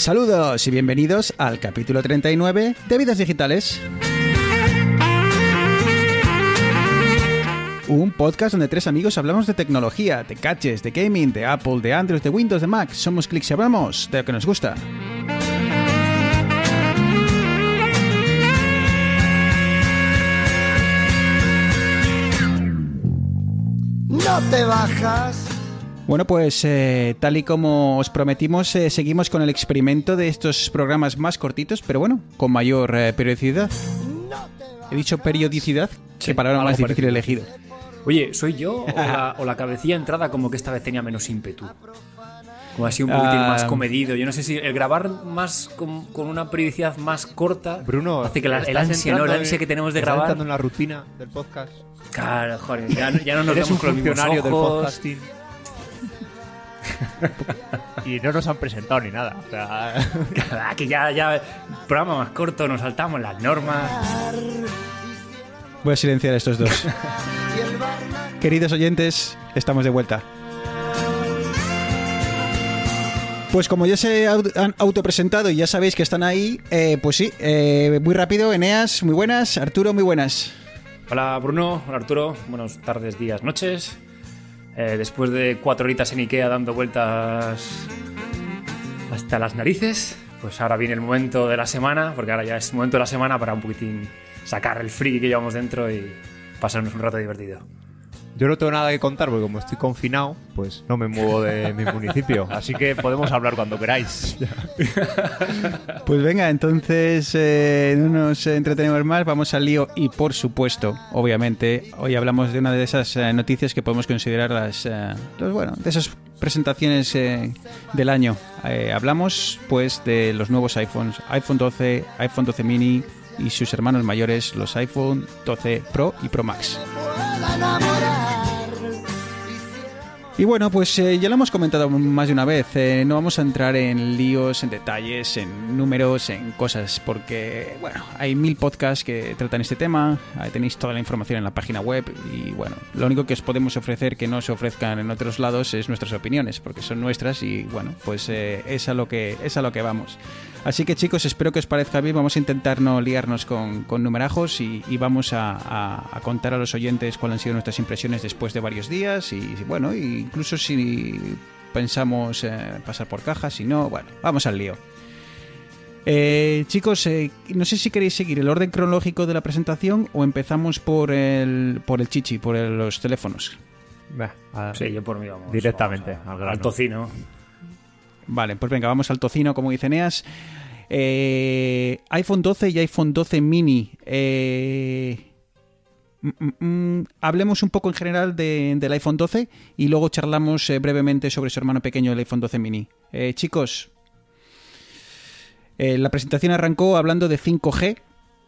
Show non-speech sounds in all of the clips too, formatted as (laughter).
Saludos y bienvenidos al capítulo 39 de Vidas Digitales. Un podcast donde tres amigos hablamos de tecnología, de gadgets, de gaming, de Apple, de Android, de Windows, de Mac. Somos clics y hablamos de lo que nos gusta. No te bajas. Bueno, pues eh, tal y como os prometimos, eh, seguimos con el experimento de estos programas más cortitos, pero bueno, con mayor eh, periodicidad. He dicho periodicidad, que palabra más difícil elegido. Oye, ¿soy yo o la, (laughs) o la cabecilla entrada como que esta vez tenía menos ímpetu? Como así un poquitín Ah. más comedido. Yo no sé si el grabar más con, con una periodicidad más corta Bruno, hace que la- el ansia, ¿no? El ansia que tenemos de grabar. entrando en la rutina del podcast. Claro, joder, ya, ya no nos vemos con los mismos funcionario del ojos. podcasting. (laughs) y no nos han presentado ni nada. O sea, (laughs) que ya, ya, programa más corto, nos saltamos las normas. Voy a silenciar a estos dos. (laughs) Queridos oyentes, estamos de vuelta. Pues como ya se han autopresentado y ya sabéis que están ahí, eh, pues sí, eh, muy rápido, Eneas, muy buenas, Arturo, muy buenas. Hola Bruno, hola Arturo, buenas tardes, días, noches. Eh, después de cuatro horitas en Ikea dando vueltas hasta las narices, pues ahora viene el momento de la semana, porque ahora ya es momento de la semana para un poquitín sacar el friki que llevamos dentro y pasarnos un rato divertido. Yo no tengo nada que contar porque como estoy confinado, pues no me muevo de (laughs) mi municipio. Así que podemos hablar cuando queráis. (laughs) Pues venga, entonces eh, no nos entretenemos más, vamos al lío y por supuesto, obviamente, hoy hablamos de una de esas eh, noticias que podemos considerar las, eh, los, bueno, de esas presentaciones eh, del año. Eh, hablamos pues de los nuevos iPhones, iPhone 12, iPhone 12 mini y sus hermanos mayores, los iPhone 12 Pro y Pro Max. Y bueno, pues eh, ya lo hemos comentado más de una vez. eh, no vamos a entrar en líos, en detalles, en números, en cosas, porque, bueno, hay mil podcasts que tratan este tema. tenéis toda la información en la página web. Y bueno, lo único que os podemos ofrecer que no se ofrezcan en otros lados es nuestras opiniones, porque son nuestras y, bueno, pues eh, es, a lo que, es a lo que vamos. Así que chicos, espero que os parezca bien. Vamos a intentar no liarnos con, con numerajos y, y vamos a, a- a contar a los oyentes cuáles han sido nuestras impresiones después de varios días. Y bueno, incluso si pensamos eh, pasar por cajas, si no, bueno, vamos al lío. Eh, chicos, eh, no sé si queréis seguir el orden cronológico de la presentación o empezamos por el, por el chichi, por el- los teléfonos. Bah, a- Sí, yo por mí vamos. Directamente, vamos a- al grano. al tocino. Vale, pues venga, vamos al tocino, como dice Neas. Eh, iPhone 12 y iPhone 12 mini. Eh, mm, mm, mm, hablemos un poco en general de- del iPhone 12 y luego charlamos eh, brevemente sobre su hermano pequeño, el iPhone 12 mini. Chicos, la presentación arrancó hablando de 5G.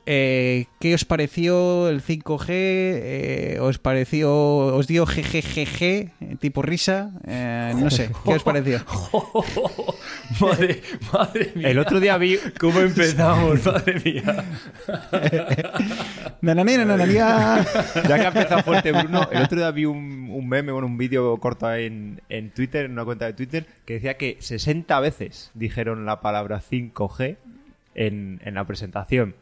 Eh, ¿Qué os pareció el 5G? Eh, ¿Os pareció, os dio GGGG, tipo risa? Eh, no sé, ¿qué os pareció? (laughs) madre, madre mía. El otro día vi ¿Cómo empezamos? (laughs) madre mía. (laughs) Nananina, nananía. Ya que ha empezado fuerte Bruno, el otro día vi un, un meme, bueno, un vídeo corto en, en Twitter, en una cuenta de Twitter, que decía que 60 veces dijeron la palabra 5G en, en la presentación.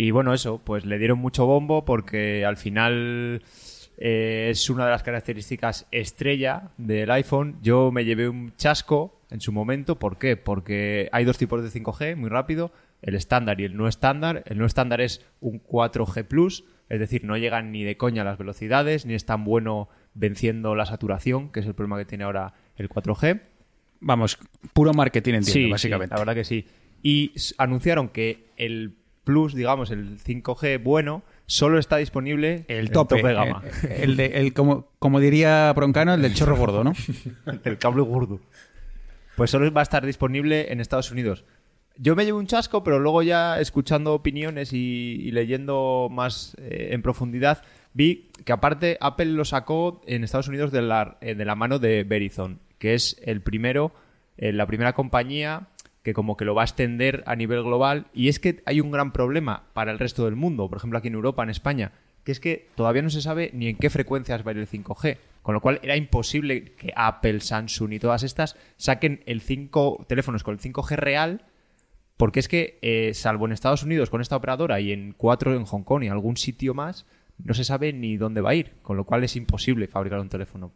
Y bueno, eso, pues le dieron mucho bombo porque al final eh, es una de las características estrella del iPhone. Yo me llevé un chasco en su momento. ¿Por qué? Porque hay dos tipos de 5G, muy rápido. El estándar y el no estándar. El no estándar es un 4G Plus, es decir, no llegan ni de coña a las velocidades, ni es tan bueno venciendo la saturación, que es el problema que tiene ahora el 4G. Vamos, puro marketing, entiendo, Sí, básicamente. sí, la verdad que sí. Y anunciaron que el Plus, digamos, el 5G bueno, solo está disponible el tope, de gama. eh, el de, el, como, como diría Broncano, el del chorro gordo, ¿no? (laughs) el cable gordo. Pues solo va a estar disponible en Estados Unidos. Yo me llevo un chasco, pero luego ya escuchando opiniones y, y leyendo más eh, en profundidad, vi que aparte Apple lo sacó en Estados Unidos de la, eh, de la mano de Verizon, que es el primero, eh, la primera compañía que como que lo va a extender a nivel global. Y es que hay un gran problema para el resto del mundo, por ejemplo aquí en Europa, en España, que es que todavía no se sabe ni en qué frecuencias va a ir el 5G. Con lo cual era imposible que Apple, Samsung y todas estas saquen el 5 teléfonos con el 5G real porque es que, eh, salvo en Estados Unidos con esta operadora y en 4 en Hong Kong y algún sitio más, no se sabe ni dónde va a ir, con lo cual es imposible fabricar un teléfono.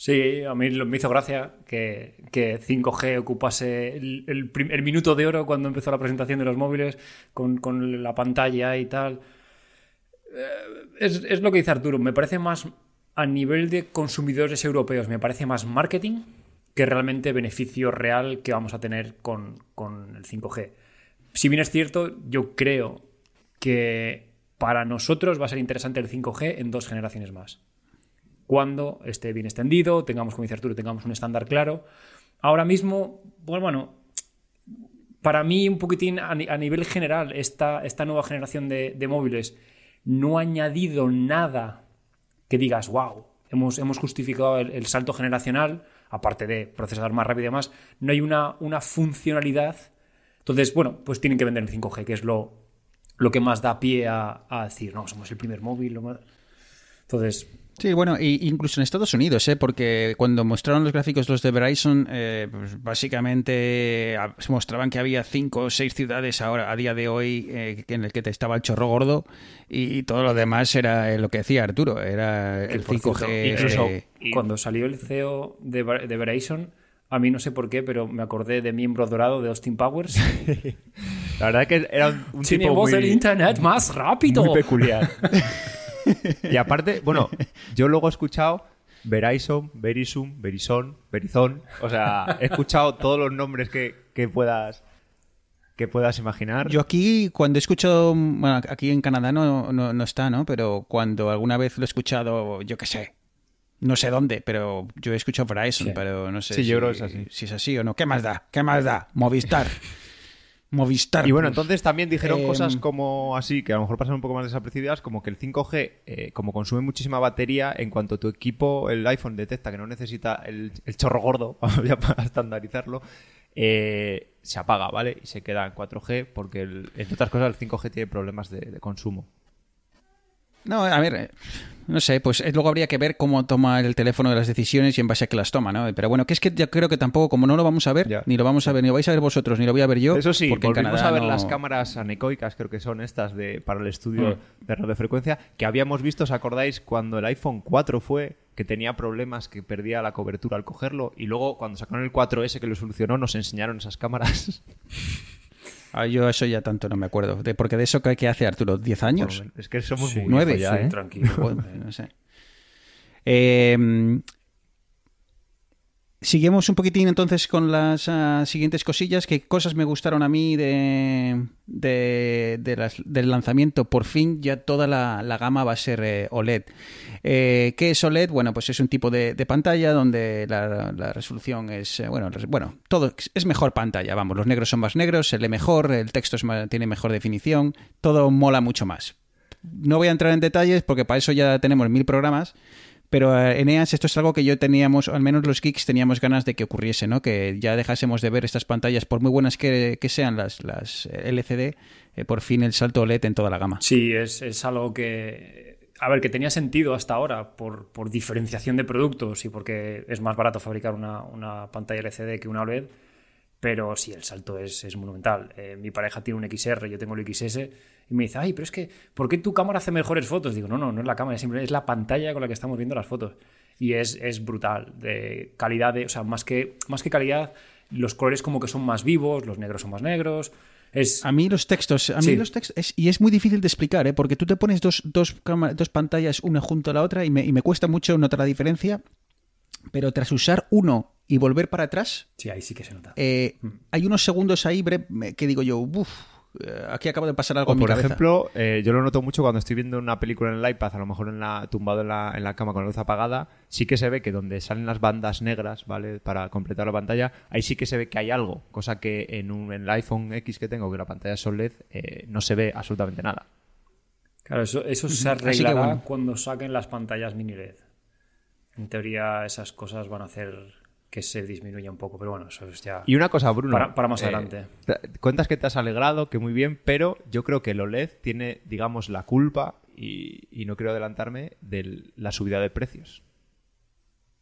Sí, a mí me hizo gracia que, que 5G ocupase el, el minuto de oro cuando empezó la presentación de los móviles con, con la pantalla y tal. Eh, es, es lo que dice Arturo, me parece más a nivel de consumidores europeos, me parece más marketing que realmente beneficio real que vamos a tener con, con el 5G. Si bien es cierto, yo creo que para nosotros va a ser interesante el 5G en dos generaciones más cuando esté bien extendido, tengamos, como dice Arturo, tengamos un estándar claro. Ahora mismo, pues bueno, para mí un poquitín a, ni- a nivel general, esta, esta nueva generación de, de móviles no ha añadido nada que digas, wow, hemos, hemos justificado el, el salto generacional, aparte de procesador más rápido y demás, no hay una, una funcionalidad. Entonces, bueno, pues tienen que vender el 5G, que es lo, lo que más da pie a, a decir, no, somos el primer móvil. lo más-". Entonces, Sí, bueno, y incluso en Estados Unidos, ¿eh? porque cuando mostraron los gráficos los de Verizon, eh, pues básicamente ah, se mostraban que había cinco o seis ciudades ahora, a día de hoy, eh, en el que te estaba el chorro gordo y todo lo demás era eh, lo que decía Arturo, era el por 5G. cierto, incluso eh, cuando salió el CEO de, Ver- de Verizon, a mí no sé por qué, pero me acordé de Miembro Dorado de Austin Powers. (laughs) La verdad que era un, un tipo Tenemos muy, el internet más rápido. muy peculiar. (laughs) (laughs) y aparte, bueno, yo luego he escuchado Verizon, Verizon, Verizon, Verizon. O sea, he escuchado todos los nombres que, que puedas que puedas imaginar. Yo aquí, cuando he escuchado, bueno, aquí en Canadá no, no, no está, ¿no? Pero cuando alguna vez lo he escuchado, yo qué sé, no sé dónde, pero yo he escuchado Verizon, Sí. pero no sé Sí, si, yo creo que es así. si es así o no. ¿Qué más da? ¿Qué más da? Movistar. (laughs) Movistar. Y bueno, entonces también dijeron Em, cosas como así, que a lo mejor pasan un poco más desapercibidas, como que el 5G, eh, como consume muchísima batería, en cuanto tu equipo, el iPhone, detecta que no necesita el, el chorro gordo, (laughs) para estandarizarlo, eh, se apaga, ¿vale? Y se queda en 4G, porque, el- entre otras cosas, el 5G tiene problemas de, de consumo. No, a ver, eh, no sé, pues eh, luego habría que ver cómo toma el teléfono de las decisiones y en base a qué las toma, ¿no? Pero bueno, que es que yo creo que tampoco, como no lo vamos a ver, Ya. ni lo vamos a ver, ni lo vais a ver vosotros, ni lo voy a ver yo. Eso sí, porque en Canadá a ver no- las cámaras anecoicas, creo que son estas de para el estudio Mm. de radiofrecuencia, que habíamos visto, ¿os acordáis? Cuando el iPhone 4 fue, que tenía problemas, que perdía la cobertura al cogerlo, y luego cuando sacaron el 4S que lo solucionó, nos enseñaron esas cámaras. (laughs) Ah, yo eso ya tanto no me acuerdo. De, porque de eso que, hace Arturo, ¿10 años? es que somos Sí, muy nueve, ya, Sí, ¿eh? tranquilo. (laughs) No sé. Eh, Seguimos un poquitín entonces con las ah, siguientes cosillas. ¿Qué cosas me gustaron a mí de, de- de del lanzamiento? Por fin ya toda la, la gama va a ser eh, OLED. Eh, ¿Qué es OLED? Bueno, pues es un tipo de, pantalla donde la, resolución es, eh, bueno, bueno, todo es mejor pantalla. Vamos, los negros son más negros, se lee mejor, el texto tiene mejor definición, todo mola mucho más. No voy a entrar en detalles porque para eso ya tenemos mil programas. Pero eh, Eneas, esto es algo que yo teníamos, al menos los geeks teníamos ganas de que ocurriese, ¿no? Que ya dejásemos de ver estas pantallas, por muy buenas que, que sean las, las eh, LCD, eh, por fin el salto OLED en toda la gama. Sí, es, es algo que. A ver, que tenía sentido hasta ahora por, por diferenciación de productos y porque es más barato fabricar una, una pantalla LCD que una OLED. Pero sí, el salto es, es monumental. Eh, mi pareja tiene un XR, yo tengo el XS, y me dice, ay, pero es que, ¿por qué tu cámara hace mejores fotos? Digo, no, no, no es la cámara, es es la pantalla con la que estamos viendo las fotos. Y es, es brutal, de calidad, de, o sea, más que, más que calidad, los colores como que son más vivos, los negros son más negros. Es, A mí los textos, a mí Sí. los textos, es- y es muy difícil de explicar, ¿eh? porque tú te pones dos, dos, dos pantallas una junto a la otra y me, y me cuesta mucho notar la diferencia, pero tras usar uno y volver para atrás, sí, ahí sí que se nota. eh, hay unos segundos ahí que digo yo, uff, aquí acaba de pasar algo O en mi por cabeza. ejemplo, eh, yo lo noto mucho cuando estoy viendo una película en el iPad, a lo mejor en la, tumbado en la, en la cama con la luz apagada, sí que se ve que donde salen las bandas negras, ¿vale? Para completar la pantalla, ahí sí que se ve que hay algo, cosa que en, un, en el iPhone X que tengo, que la pantalla es OLED, eh, no se ve absolutamente nada. Claro, eso, eso se arreglará bueno. cuando saquen las pantallas mini LED. En teoría, esas cosas van a hacer que se disminuya un poco, pero bueno, eso es ya. Y una cosa, Bruno. Para- para más eh, adelante. te- cuentas que te has alegrado, que muy bien, pero yo creo que el OLED tiene, digamos, la culpa y, y no quiero adelantarme de la subida de precios.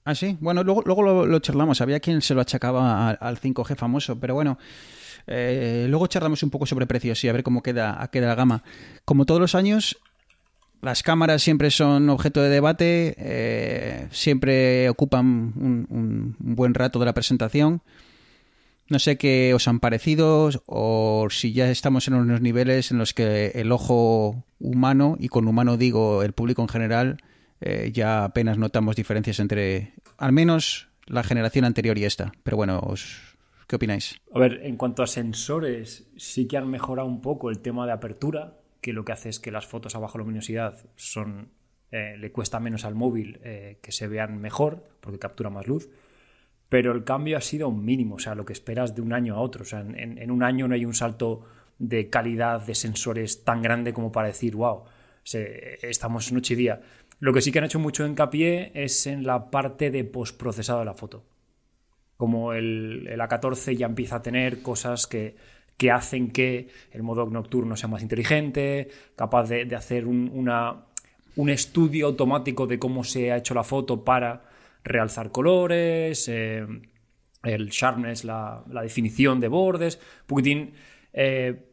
Ah, sí. Bueno, luego, luego lo, lo charlamos. Había quien se lo achacaba al, al 5G famoso, pero bueno. eh, luego charlamos un poco sobre precios y a ver cómo queda, queda la gama. Como todos los años, las cámaras siempre son objeto de debate, eh, siempre ocupan un, buen rato de la presentación. No sé qué os han parecido o si ya estamos en unos niveles en los que el ojo humano, y con humano digo el público en general, eh, ya apenas notamos diferencias entre al menos la generación anterior y esta. Pero bueno, os- ¿qué opináis? A ver, en cuanto a sensores, sí que han mejorado un poco el tema de apertura, que lo que hace es que las fotos a baja luminosidad son eh, le cuesta menos al móvil eh, que se vean mejor, porque captura más luz. Pero el cambio ha sido mínimo, o sea, lo que esperas de un año a otro. O sea, en, un año no hay un salto de calidad de sensores tan grande como para decir, wow, estamos noche y día. Lo que sí que han hecho mucho hincapié es en la parte de postprocesado de la foto como el A14 ya empieza a tener cosas que, que hacen que el modo nocturno sea más inteligente, capaz de, hacer un, un estudio automático de cómo se ha hecho la foto para realzar colores, eh, el sharpness, la, definición de bordes, poquitín eh,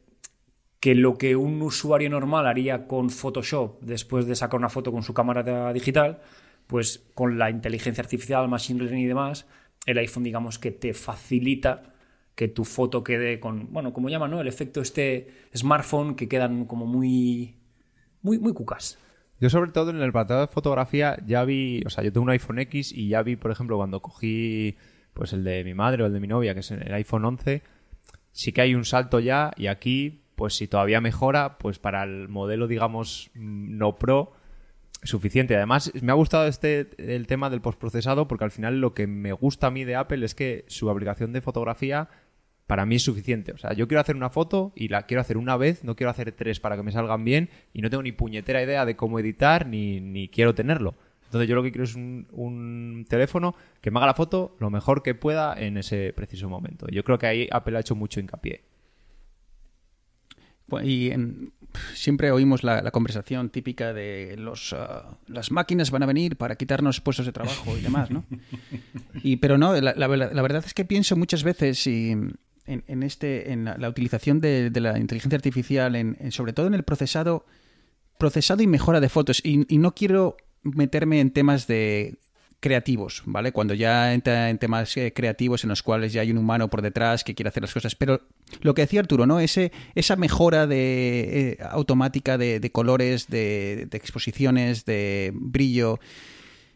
que lo que un usuario normal haría con Photoshop después de sacar una foto con su cámara digital, pues con la inteligencia artificial, machine learning y demás, el iPhone digamos que te facilita que tu foto quede con, bueno, como llaman, ¿no? El efecto este smartphone que quedan como muy, muy, muy cucas. Yo sobre todo en el apartado de fotografía ya vi, o sea, yo tengo un iPhone X y ya vi, por ejemplo, cuando cogí pues el de mi madre o el de mi novia, que es el iPhone 11, sí que hay un salto ya y aquí, pues si todavía mejora, pues para el modelo, digamos, mm, no pro, suficiente. Además, me ha gustado este el tema del postprocesado porque al final lo que me gusta a mí de Apple es que su aplicación de fotografía para mí es suficiente. O sea, yo quiero hacer una foto y la quiero hacer una vez, no quiero hacer tres para que me salgan bien y no tengo ni puñetera idea de cómo editar ni, ni quiero tenerlo. Entonces yo lo que quiero es un, un teléfono que me haga la foto lo mejor que pueda en ese preciso momento. Yo creo que ahí Apple ha hecho mucho hincapié. Y en- siempre oímos la, la conversación típica de los, ah, las máquinas van a venir para quitarnos puestos de trabajo y demás, ¿no? (laughs) Y, pero no, la, la verdad- la verdad es que pienso muchas veces y en, en este, en la, utilización de, de la inteligencia artificial, en, en- sobre todo en el procesado, procesado y mejora de fotos. Y, y no quiero meterme en temas de creativos, ¿vale? Cuando ya entra en temas eh, creativos en los cuales ya hay un humano por detrás que quiere hacer las cosas. Pero lo que decía Arturo, ¿no? Ese, esa mejora de, eh, automática de, de colores, de, exposiciones, de brillo,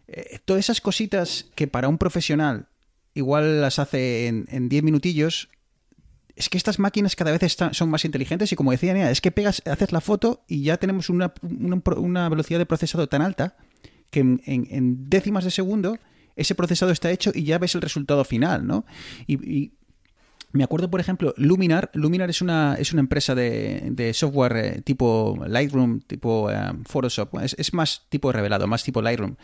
eh, todas esas cositas que para un profesional igual las hace en 10 minutillos, es que estas máquinas cada vez están, son más inteligentes y como decía Nea, es que pegas, haces la foto y ya tenemos una, una, velocidad de procesado tan alta que en, décimas de segundo ese procesado está hecho y ya ves el resultado final, ¿no? Y, me acuerdo, por ejemplo, Luminar. Luminar es una, es una empresa de, software eh, tipo Lightroom, tipo eh, Photoshop. Es, más tipo revelado, más tipo Lightroom.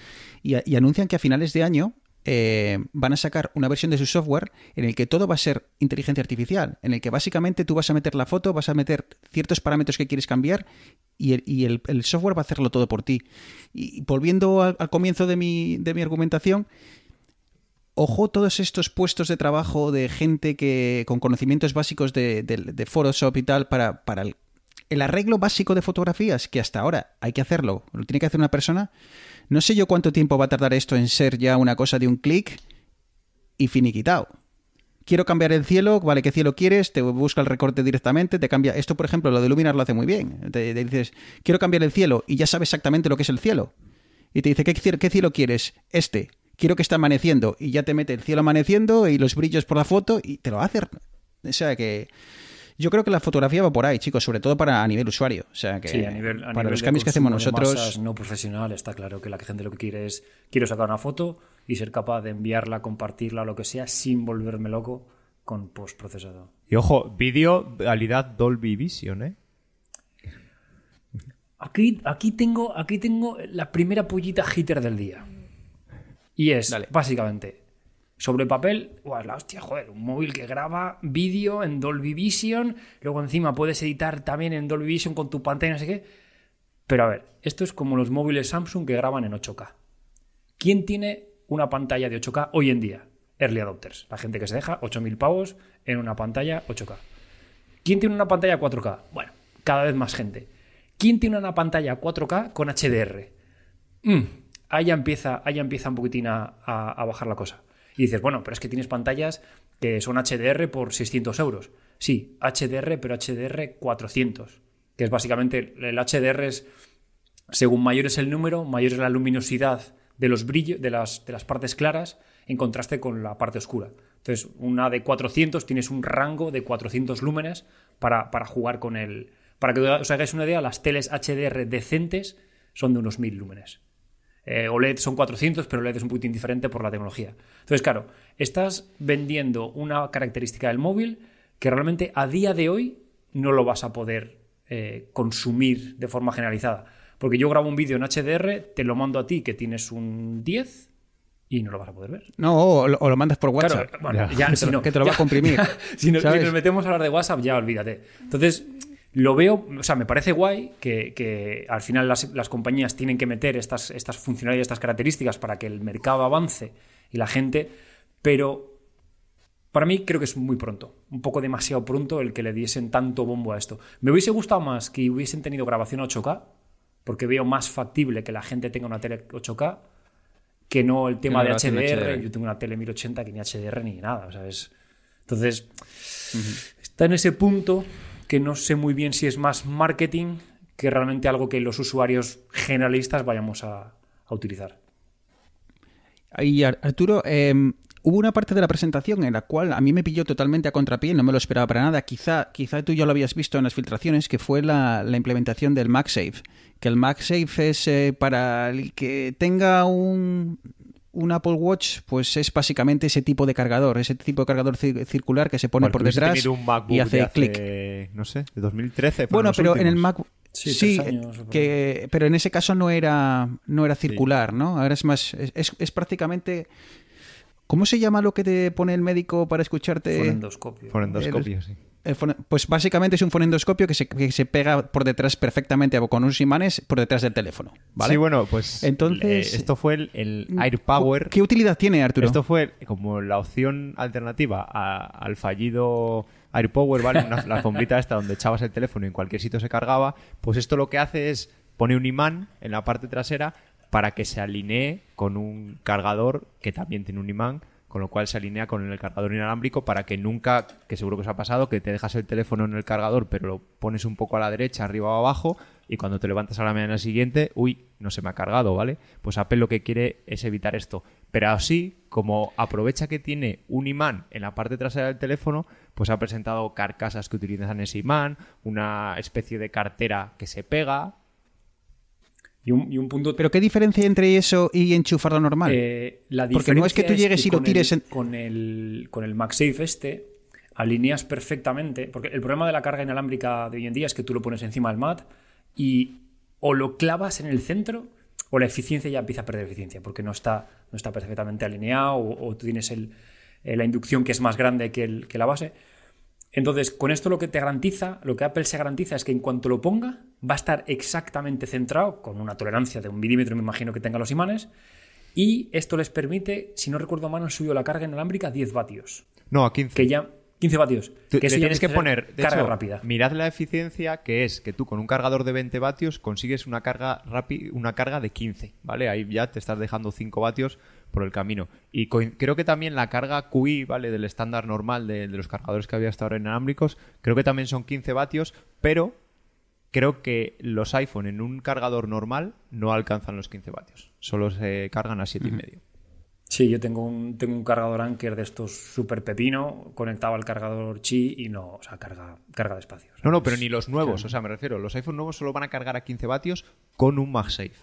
Y anuncian que a finales de año eh, van a sacar una versión de su software en el que todo va a ser inteligencia artificial, en el que básicamente tú vas a meter la foto, vas a meter ciertos parámetros que quieres cambiar y el, software va a hacerlo todo por ti. Y volviendo al, comienzo de mi, de mi argumentación, ojo todos estos puestos de trabajo de gente que con conocimientos básicos de, Photoshop y tal para, el arreglo básico de fotografías, que hasta ahora hay que hacerlo, lo tiene que hacer una persona. No sé yo cuánto tiempo va a tardar esto en ser ya una cosa de un clic y finiquitado. Quiero cambiar el cielo, vale, ¿qué cielo quieres? Te busca el recorte directamente, te cambia. Esto, por ejemplo, lo de Luminar lo hace muy bien. Te, dices, quiero cambiar el cielo y ya sabes exactamente lo que es el cielo. Y te dice, ¿qué, qué cielo quieres? Este. Quiero que esté amaneciendo. Y ya te mete el cielo amaneciendo y los brillos por la foto y te lo hace. O sea que. Yo creo que la fotografía va por ahí, chicos, sobre todo para a nivel usuario. O sea que Sí, a nivel, a para nivel los de cambios que hacemos nosotros. no profesional, está claro que la gente lo que quiere es quiero sacar una foto y ser capaz de enviarla, compartirla, lo que sea, sin volverme loco con postprocesado. Y ojo, vídeo calidad Dolby Vision, ¿eh? Aquí, aquí, tengo, aquí tengo la primera pollita hitter del día. Y es, Dale. básicamente, sobre papel, ¡guau, es la hostia, joder, un móvil que graba vídeo en Dolby Vision, luego encima puedes editar también en Dolby Vision con tu pantalla, no sé qué. Pero a ver, esto es como los móviles Samsung que graban en 8K. ¿Quién tiene una pantalla de 8K hoy en día? Early adopters, la gente que se deja 8.000 pavos en una pantalla 8K. ¿Quién tiene una pantalla 4K? Bueno, cada vez más gente. ¿Quién tiene una pantalla 4K con HDR? Mm, ahí, ya empieza, ahí empieza un poquitín a- a bajar la cosa. Y dices, bueno, pero es que tienes pantallas que son HDR por 600 euros. Sí, HDR, pero HDR 400, que es básicamente el HDR es según mayor es el número, mayor es la luminosidad de los brillos, de las, de las partes claras, en contraste con la parte oscura. Entonces, una de 400 tienes un rango de 400 lúmenes para, para jugar con el. Para que os hagáis una idea, las teles HDR decentes son de unos 1000 lúmenes. Eh, OLED son 400, pero OLED es un poquito indiferente por la tecnología. Entonces, claro, estás vendiendo una característica del móvil que realmente a día de hoy no lo vas a poder eh, consumir de forma generalizada. Porque yo grabo un vídeo en HDR, te lo mando a ti que tienes un 10 y no lo vas a poder ver. No, o, lo- o lo mandas por WhatsApp. Claro, bueno, Ya. ya, si te lo- no- (laughs) que te lo va a ya- comprimir, (laughs) ya, si, nos, si ¿sabes? nos metemos a hablar de WhatsApp, ya olvídate. Entonces, lo veo, o sea, me parece guay que, que al final las, las compañías tienen que meter estas, estas funcionalidades, estas características para que el mercado avance y la gente, pero para mí creo que es muy pronto, un poco demasiado pronto el que le diesen tanto bombo a esto. Me hubiese gustado más que hubiesen tenido grabación 8K, porque veo más factible que la gente tenga una tele 8K que no el tema de HDR. HDR. Yo tengo una tele 1080 que ni HDR ni nada, ¿sabes? Entonces, está en ese punto que no sé muy bien si es más marketing que realmente algo que los usuarios generalistas vayamos a, a utilizar. Y Ar- Arturo, eh, hubo una parte de la presentación en la cual a mí me pilló totalmente a contrapié, no me lo esperaba para nada. Quizá, quizá tú ya lo habías visto en las filtraciones, que fue la, la implementación del MagSafe. Que el MagSafe es eh, para el que tenga un, un Apple Watch, pues es básicamente ese tipo de cargador, ese tipo de cargador ci- circular que se pone Bueno, por hubiese detrás un MacBook y de hace clic. No sé, de 2013. fueron Bueno, pero en el últimos. Mac Sí, años, que, pero en ese caso no era no era circular, ¿no? Ahora es más es, es- es prácticamente ¿Cómo se llama lo que te pone el médico para escucharte? Fonendoscopio. Por endoscopio, sí. Pues básicamente es un fonendoscopio que se, que se pega por detrás perfectamente con unos imanes por detrás del teléfono, ¿vale? Sí, bueno, pues Entonces- eh, esto fue el, el AirPower. ¿Qué utilidad tiene, Arturo? Esto fue como la opción alternativa a- al fallido AirPower, ¿vale? Una, la alfombrita esta donde echabas el teléfono y en cualquier sitio se cargaba. Pues esto lo que hace es pone un imán en la parte trasera para que se alinee con un cargador que también tiene un imán, con lo cual se alinea con el cargador inalámbrico para que nunca, que seguro que os ha pasado, que te dejas el teléfono en el cargador pero lo pones un poco a la derecha, arriba o abajo y cuando te levantas a la mañana siguiente, uy, no se me ha cargado, ¿vale? Pues Apple lo que quiere es evitar esto. Pero así, como aprovecha que tiene un imán en la parte trasera del teléfono, pues ha presentado carcasas que utilizan ese imán, una especie de cartera que se pega. Y un, y un punto ¿Pero qué diferencia hay entre eso y enchufarlo normal? Eh, la Porque no es que tú llegues y lo tires el- en- Con el, con el MagSafe este, alineas perfectamente. Porque el problema de la carga inalámbrica de hoy en día es que tú lo pones encima del mat y o lo clavas en el centro o la eficiencia ya empieza a perder eficiencia porque no está, no está perfectamente alineado o, o tú tienes el- eh, la inducción que es más grande que, el- que la base. Entonces, con esto lo que te garantiza, lo que Apple se garantiza es que en cuanto lo ponga, va a estar exactamente centrado, con una tolerancia de un milímetro, me imagino que tengan los imanes, y esto les permite, si no recuerdo mal, han subido la carga inalámbrica a 10 vatios, No, a 15. que ya 15 vatios, Tú- que eso tienes que poner de carga hecho, rápida. Mirad la eficiencia que es que tú con un cargador de 20 vatios consigues una carga rápida, una carga de 15, ¿vale? Ahí ya te estás dejando 5 vatios por el camino. Y creo que también la carga QI, ¿vale? Del estándar normal de, de los cargadores que había hasta ahora inalámbricos, creo que también son 15 vatios, pero creo que los iPhone en un cargador normal no alcanzan los 15 vatios. Solo se cargan a 7,5. y medio. Sí, yo tengo un, tengo un cargador Anker de estos super pepino conectado al cargador Qi y no, o sea, carga, carga despacio. No, no, pero ni los nuevos, o sea, me refiero, los iPhone nuevos solo van a cargar a 15 vatios con un MagSafe.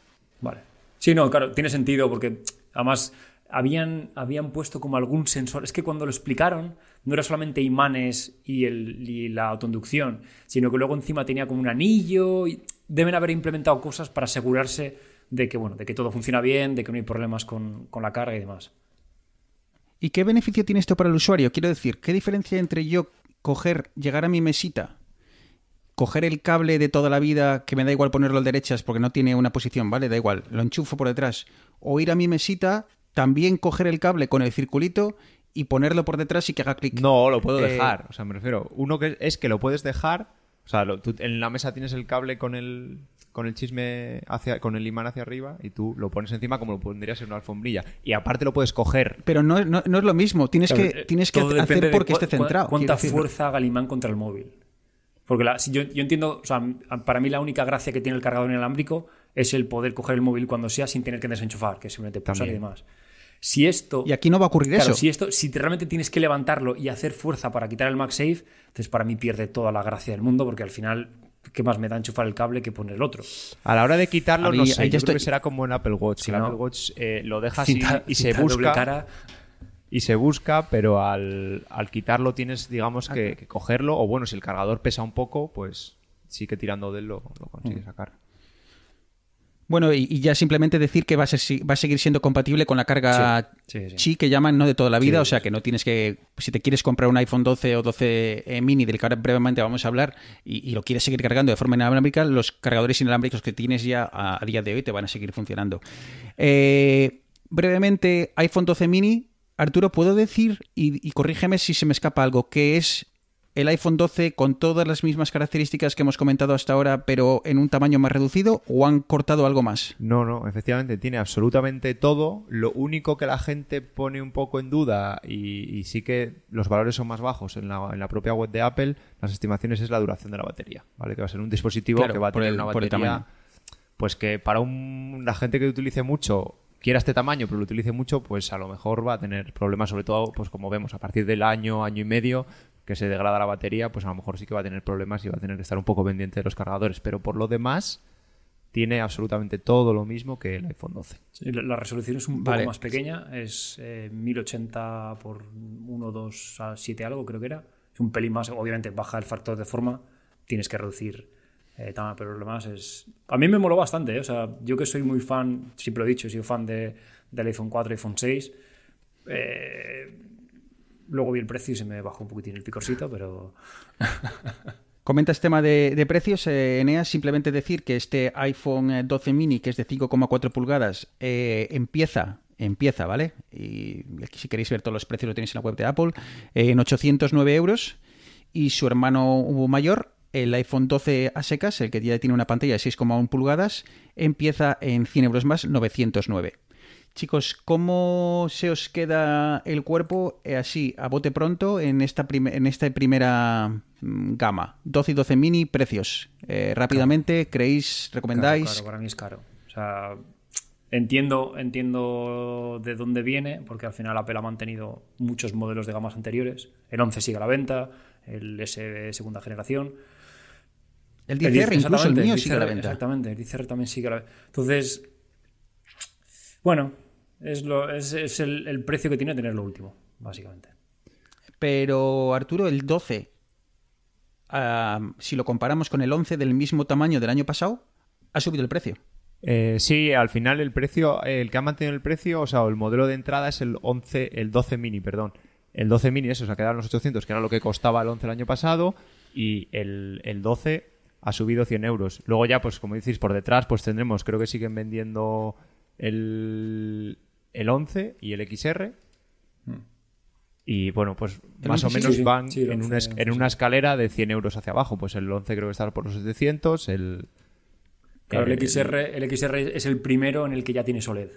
Vale. Sí, no, claro, tiene sentido porque además habían, habían puesto como algún sensor. Es que cuando lo explicaron, no era solamente imanes y, el, y la autoinducción, sino que luego encima tenía como un anillo. Y deben haber implementado cosas para asegurarse de que, bueno, de que todo funciona bien, de que no hay problemas con, con la carga y demás. ¿Y qué beneficio tiene esto para el usuario? Quiero decir, ¿qué diferencia entre yo coger, llegar a mi mesita, coger el cable de toda la vida, que me da igual ponerlo al derechas porque no tiene una posición, ¿vale? Da igual, lo enchufo por detrás. O ir a mi mesita, también coger el cable con el circulito y ponerlo por detrás y que haga clic. No, lo puedo Eh, dejar. O sea, me refiero. Uno que es que lo puedes dejar. O sea, lo- tú en la mesa tienes el cable con el con el chisme hacia con el imán hacia arriba y tú lo pones encima como lo pondrías en una alfombrilla y aparte lo puedes coger Pero no, no, no es lo mismo, tienes Claro, que, eh, tienes que hacer porque esté centrado. ¿Cuánta fuerza haga el imán contra el móvil? Porque la- si yo, yo entiendo, o sea, para mí la única gracia que tiene el cargador inalámbrico es el poder coger el móvil cuando sea sin tener que desenchufar, que simplemente pulsar y demás. Si esto. Y aquí no va a ocurrir Claro, eso. si esto, si te- realmente tienes que levantarlo y hacer fuerza para quitar el MagSafe, entonces para mí pierde toda la gracia del mundo, porque al final, ¿qué más me da enchufar el cable que poner el otro? a la hora de quitarlo mí- no sé yo ya creo que estoy- será como en Apple Watch Si el no- Apple Watch eh, lo dejas y, se busca cara. Y se busca pero al, al quitarlo tienes digamos que, que cogerlo o bueno si el cargador pesa un poco pues sí que tirando de él lo, lo Mm. consigues sacar Bueno, y, y ya simplemente decir que va a, ser- si- va a seguir siendo compatible con la carga Sí, sí, sí. Qi que llaman no de toda la vida, o sea que no tienes que, si te quieres comprar un iPhone 12 o 12 eh, mini, del que ahora brevemente vamos a hablar, y, y lo quieres seguir cargando de forma inalámbrica, los cargadores inalámbricos que tienes ya a, a día de hoy te van a seguir funcionando. Eh, brevemente, iPhone 12 mini, Arturo, ¿puedo decir, y, y corrígeme si se me escapa algo, que es el iPhone 12 con todas las mismas características que hemos comentado hasta ahora, pero en un tamaño más reducido, o han cortado algo más? No, no, efectivamente tiene absolutamente todo. Lo único que la gente pone un poco en duda y, y sí que los valores son más bajos en la, en la propia web de Apple, las estimaciones es la duración de la batería, ¿vale? Que va a ser un dispositivo Claro, que va a tener el- una batería pues que para un, la gente que utilice mucho quiera este tamaño pero lo utilice mucho pues a lo mejor va a tener problemas sobre todo pues como vemos a partir del año año y medio que se degrada la batería pues a lo mejor sí que va a tener problemas y va a tener que estar un poco pendiente de los cargadores pero por lo demás tiene absolutamente todo lo mismo que el iPhone 12 Sí, la, resolución es un poco Vale. más pequeña, es eh, 1080 por 1, 2 a 7 algo, creo que era. Es un pelín más, obviamente baja el factor de forma, tienes que reducir eh, pero lo demás es... A mí me moló bastante, ¿eh? o sea, yo que soy muy fan, siempre lo he dicho, he sido fan de, del iPhone 4, iPhone 6. eh, luego vi el precio y se me bajó un poquitín el picorcito, pero... (laughs) Comentas tema de, precios, eh, Eneas. Simplemente decir que este iPhone eh, 12 mini, que es de 5,4 pulgadas, eh, empieza, empieza, ¿vale? Y si queréis ver todos los precios lo tenéis en la web de Apple, eh, en 809 euros. Y su hermano mayor, el iPhone 12 a secas, el que ya tiene una pantalla de 6,1 pulgadas, empieza en 100 euros más, 909. Chicos, ¿cómo se os queda el cuerpo eh, así, a bote pronto, en esta, en esta primera mm, gama? 12 y 12 mini, precios. Eh, rápidamente, ¿creéis, recomendáis? Claro, claro, para mí es caro. O sea, entiendo, entiendo de dónde viene, porque al final Apple ha mantenido muchos modelos de gamas anteriores. El 11 sigue a la venta, el S de segunda generación. El El 10R, 10, incluso el mío, 10R, sigue a la venta. Exactamente, el 10R también sigue a la venta. Entonces, bueno, es, lo, es, es el, el precio que tiene tener lo último, básicamente. Pero, Arturo, el 12, ah, si lo comparamos con el 11 del mismo tamaño del año pasado, ha subido el precio. Eh, sí, al final el precio, el que ha mantenido el precio, o sea, el modelo de entrada es el 11, el 12 mini, perdón. El 12 mini, eso, se ha quedado en los 800, que era lo que costaba el 11 el año pasado, y el, el 12 ha subido 100 euros. Luego ya, pues como decís, por detrás, pues tendremos, creo que siguen vendiendo el, el 11 y el XR. Y bueno, pues El más 11 o menos sí, van sí, en, 11, una, en escalera de 100 euros hacia abajo. Pues el 11 creo que está por los 700, el... Claro, el el- XR, el XR es el primero en el que ya tiene OLED.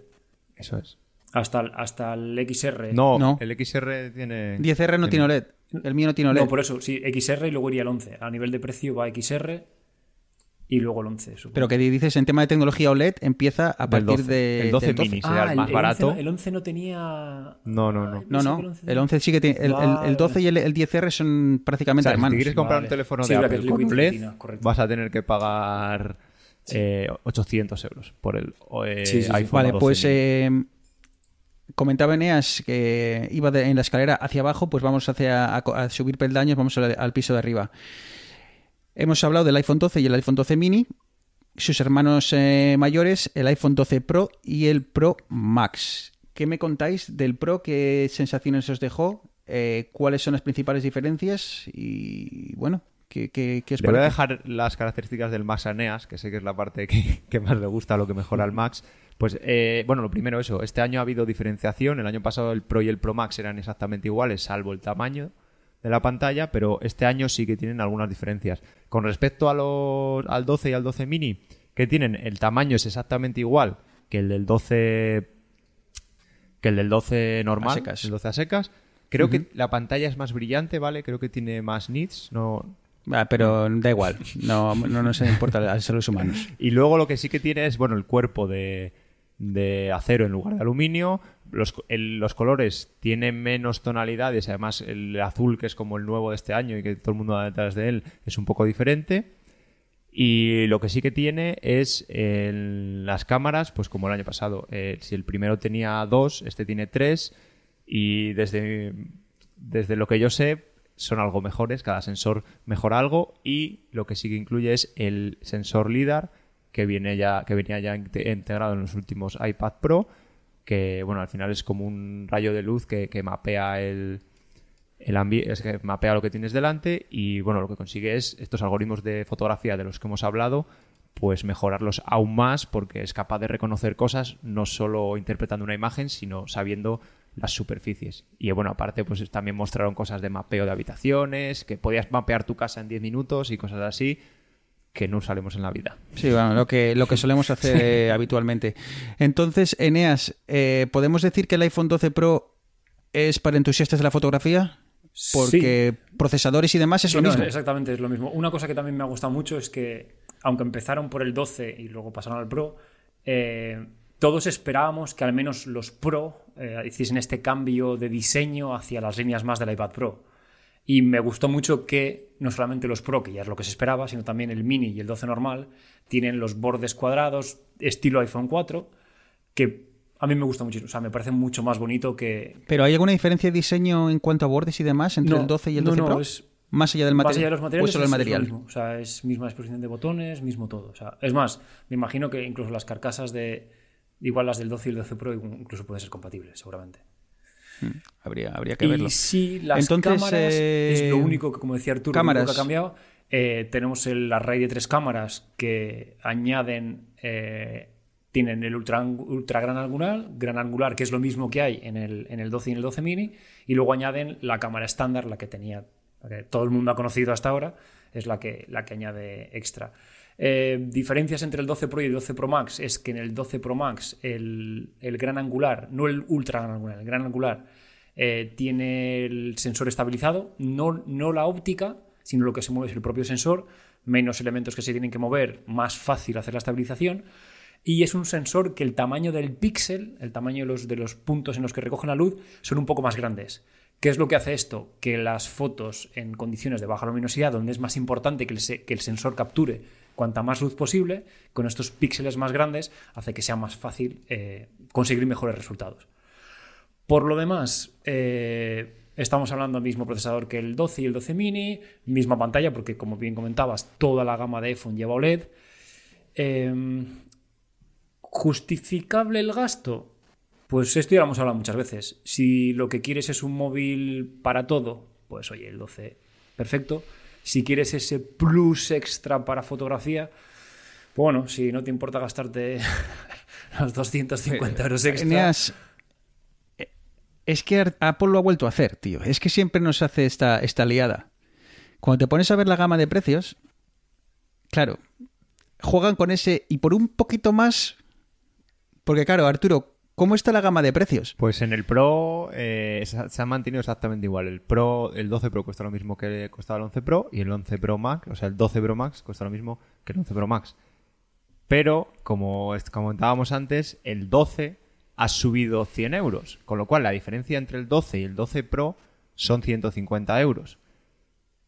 Eso es. Hasta, el- hasta el XR. No, No. el XR tiene. 10R no tiene OLED. El mío no tiene OLED. No, por eso, sí, XR y luego iría el 11. A nivel de precio va XR y luego el 11. supongo. Pero que dices, en tema de tecnología OLED, empieza a partir 12. de. El 12 del mini. sería el más barato. 11, no- el 11 no tenía. No, no, no. No, no. el 11 El 11 sí que tiene. El, el- el 12 y el, el 10R son O prácticamente sea, si hermanos. te quieres comprar Vale. un teléfono Sí, de la Apple con LED, vas a tener que pagar eh, 800 euros por el eh, Sí, sí, sí. iPhone Vale, 12 pues eh, comentaba Eneas que iba de- en la escalera hacia abajo, pues vamos hacia, a, a subir peldaños, vamos al, al piso de arriba. Hemos hablado del iPhone 12 y el iPhone 12 mini, sus hermanos eh, mayores, el iPhone 12 Pro y el Pro Max. ¿Qué me contáis del Pro? ¿Qué sensaciones os dejó? Eh, ¿Cuáles son las principales diferencias? Y bueno, ¿Qué, qué, qué os Le voy a parece? dejar las características del Max Aeneas, que sé que es la parte que, que más le gusta, lo que mejora al Max. Pues, eh, bueno, lo primero eso. Este año ha habido diferenciación. El año pasado el Pro y el Pro Max eran exactamente iguales, salvo el tamaño de la pantalla, pero este año sí que tienen algunas diferencias. Con respecto a los, al 12 y al 12 mini, que tienen el tamaño es exactamente igual que el del 12 que el del 12 normal, A secas. el 12 a secas. Creo que la pantalla es más brillante, ¿vale? Creo que tiene más nits, no, Ah, pero da igual, no, no nos importa a los seres humanos. (laughs) Y luego lo que sí que tiene es, bueno, el cuerpo de, de acero en lugar de aluminio. Los, los colores tienen menos tonalidades, además el azul, que es como el nuevo de este año y que todo el mundo va detrás de él, es un poco diferente. Y lo que sí que tiene es en las cámaras, pues como el año pasado. Eh, si el primero tenía dos, este tiene tres. Y desde, desde lo que yo sé, son algo mejores. Cada sensor mejora algo. Y lo que sí que incluye es el sensor LIDAR, que, viene ya, que venía ya inte- integrado en los últimos iPad Pro. Que bueno, al final es como un rayo de luz que, que mapea el, el es que mapea lo que tienes delante y bueno, lo que consigue es estos algoritmos de fotografía de los que hemos hablado, pues mejorarlos aún más porque es capaz de reconocer cosas no solo interpretando una imagen, sino sabiendo las superficies. Y bueno, aparte pues también mostraron cosas de mapeo de habitaciones, que podías mapear tu casa en 10 minutos y cosas así que no usaremos en la vida. Sí, bueno, lo que, lo que solemos hacer (laughs) eh, habitualmente. Entonces, Eneas, eh, ¿podemos decir que el iPhone 12 Pro es para entusiastas de la fotografía? Porque procesadores y demás es Sí, lo no, mismo. exactamente, es lo mismo. Una cosa que también me ha gustado mucho es que, aunque empezaron por el 12 y luego pasaron al Pro, eh, todos esperábamos que al menos los Pro eh, hiciesen este cambio de diseño hacia las líneas más del iPad Pro. Y me gustó mucho que no solamente los Pro, que ya es lo que se esperaba, sino también el Mini y el 12 normal, tienen los bordes cuadrados estilo iPhone 4, que a mí me gusta muchísimo. O sea, me parece mucho más bonito que, ¿Pero hay alguna diferencia de diseño en cuanto a bordes y demás entre No, el 12 y el no, 12 no, Pro? es- más allá del material. Más allá de los materiales, o solo el es- es material. mismo. O sea, es misma disposición de botones, mismo todo. O sea, es más, me imagino que incluso las carcasas de. Igual las del 12 y el 12 Pro incluso puede ser compatible, seguramente. Habría, habría que Y verlo. sí, las Entonces, cámaras eh, es lo único que, como decía Arturo, cámaras. lo único que ha cambiado. Eh, tenemos el array de tres cámaras que añaden. eh, tienen el ultra, ultra gran angular, gran angular, que es lo mismo que hay en el, en el 12 y en el 12 mini, y luego añaden la cámara estándar, la que tenía, la que todo el mundo ha conocido hasta ahora, es la que, la que añade extra. Eh, diferencias entre el 12 Pro y el 12 Pro Max es que en el 12 Pro Max el, el gran angular, no el ultra gran angular, el gran angular eh, tiene el sensor estabilizado, no, no la óptica, sino lo que se mueve es el propio sensor, menos elementos que se tienen que mover, más fácil hacer la estabilización. Y es un sensor que el tamaño del píxel, el tamaño de los, de los puntos en los que recogen la luz, son un poco más grandes. ¿Qué es lo que hace esto? Que las fotos en condiciones de baja luminosidad, donde es más importante que el, que el sensor capture cuanta más luz posible, con estos píxeles más grandes, hace que sea más fácil eh, conseguir mejores resultados. Por lo demás, eh, estamos hablando del mismo procesador que el 12 y el 12 mini, misma pantalla, porque como bien comentabas, toda la gama de iPhone lleva OLED. Eh, ¿Justificable el gasto? Pues esto ya lo hemos hablado muchas veces. Si lo que quieres es un móvil para todo, pues oye, el 12, perfecto. Si quieres ese plus extra para fotografía, pues bueno, si no te importa gastarte (laughs) los 250 euros extra. Eneas, eh, es que Apple lo ha vuelto a hacer, tío. Es que siempre nos hace esta, esta liada. Cuando te pones a ver la gama de precios, claro, juegan con ese y por un poquito más. Porque, claro, Arturo, ¿cómo está la gama de precios? Pues en el Pro eh, se ha- mantenido exactamente igual. El Pro, el 12 Pro cuesta lo mismo que costaba el 11 Pro y el 11 Pro Max, o sea, el 12 Pro Max cuesta lo mismo que el 11 Pro Max. Pero, como comentábamos antes, el 12 ha subido 100 euros, con lo cual la diferencia entre el 12 y el 12 Pro son 150 euros.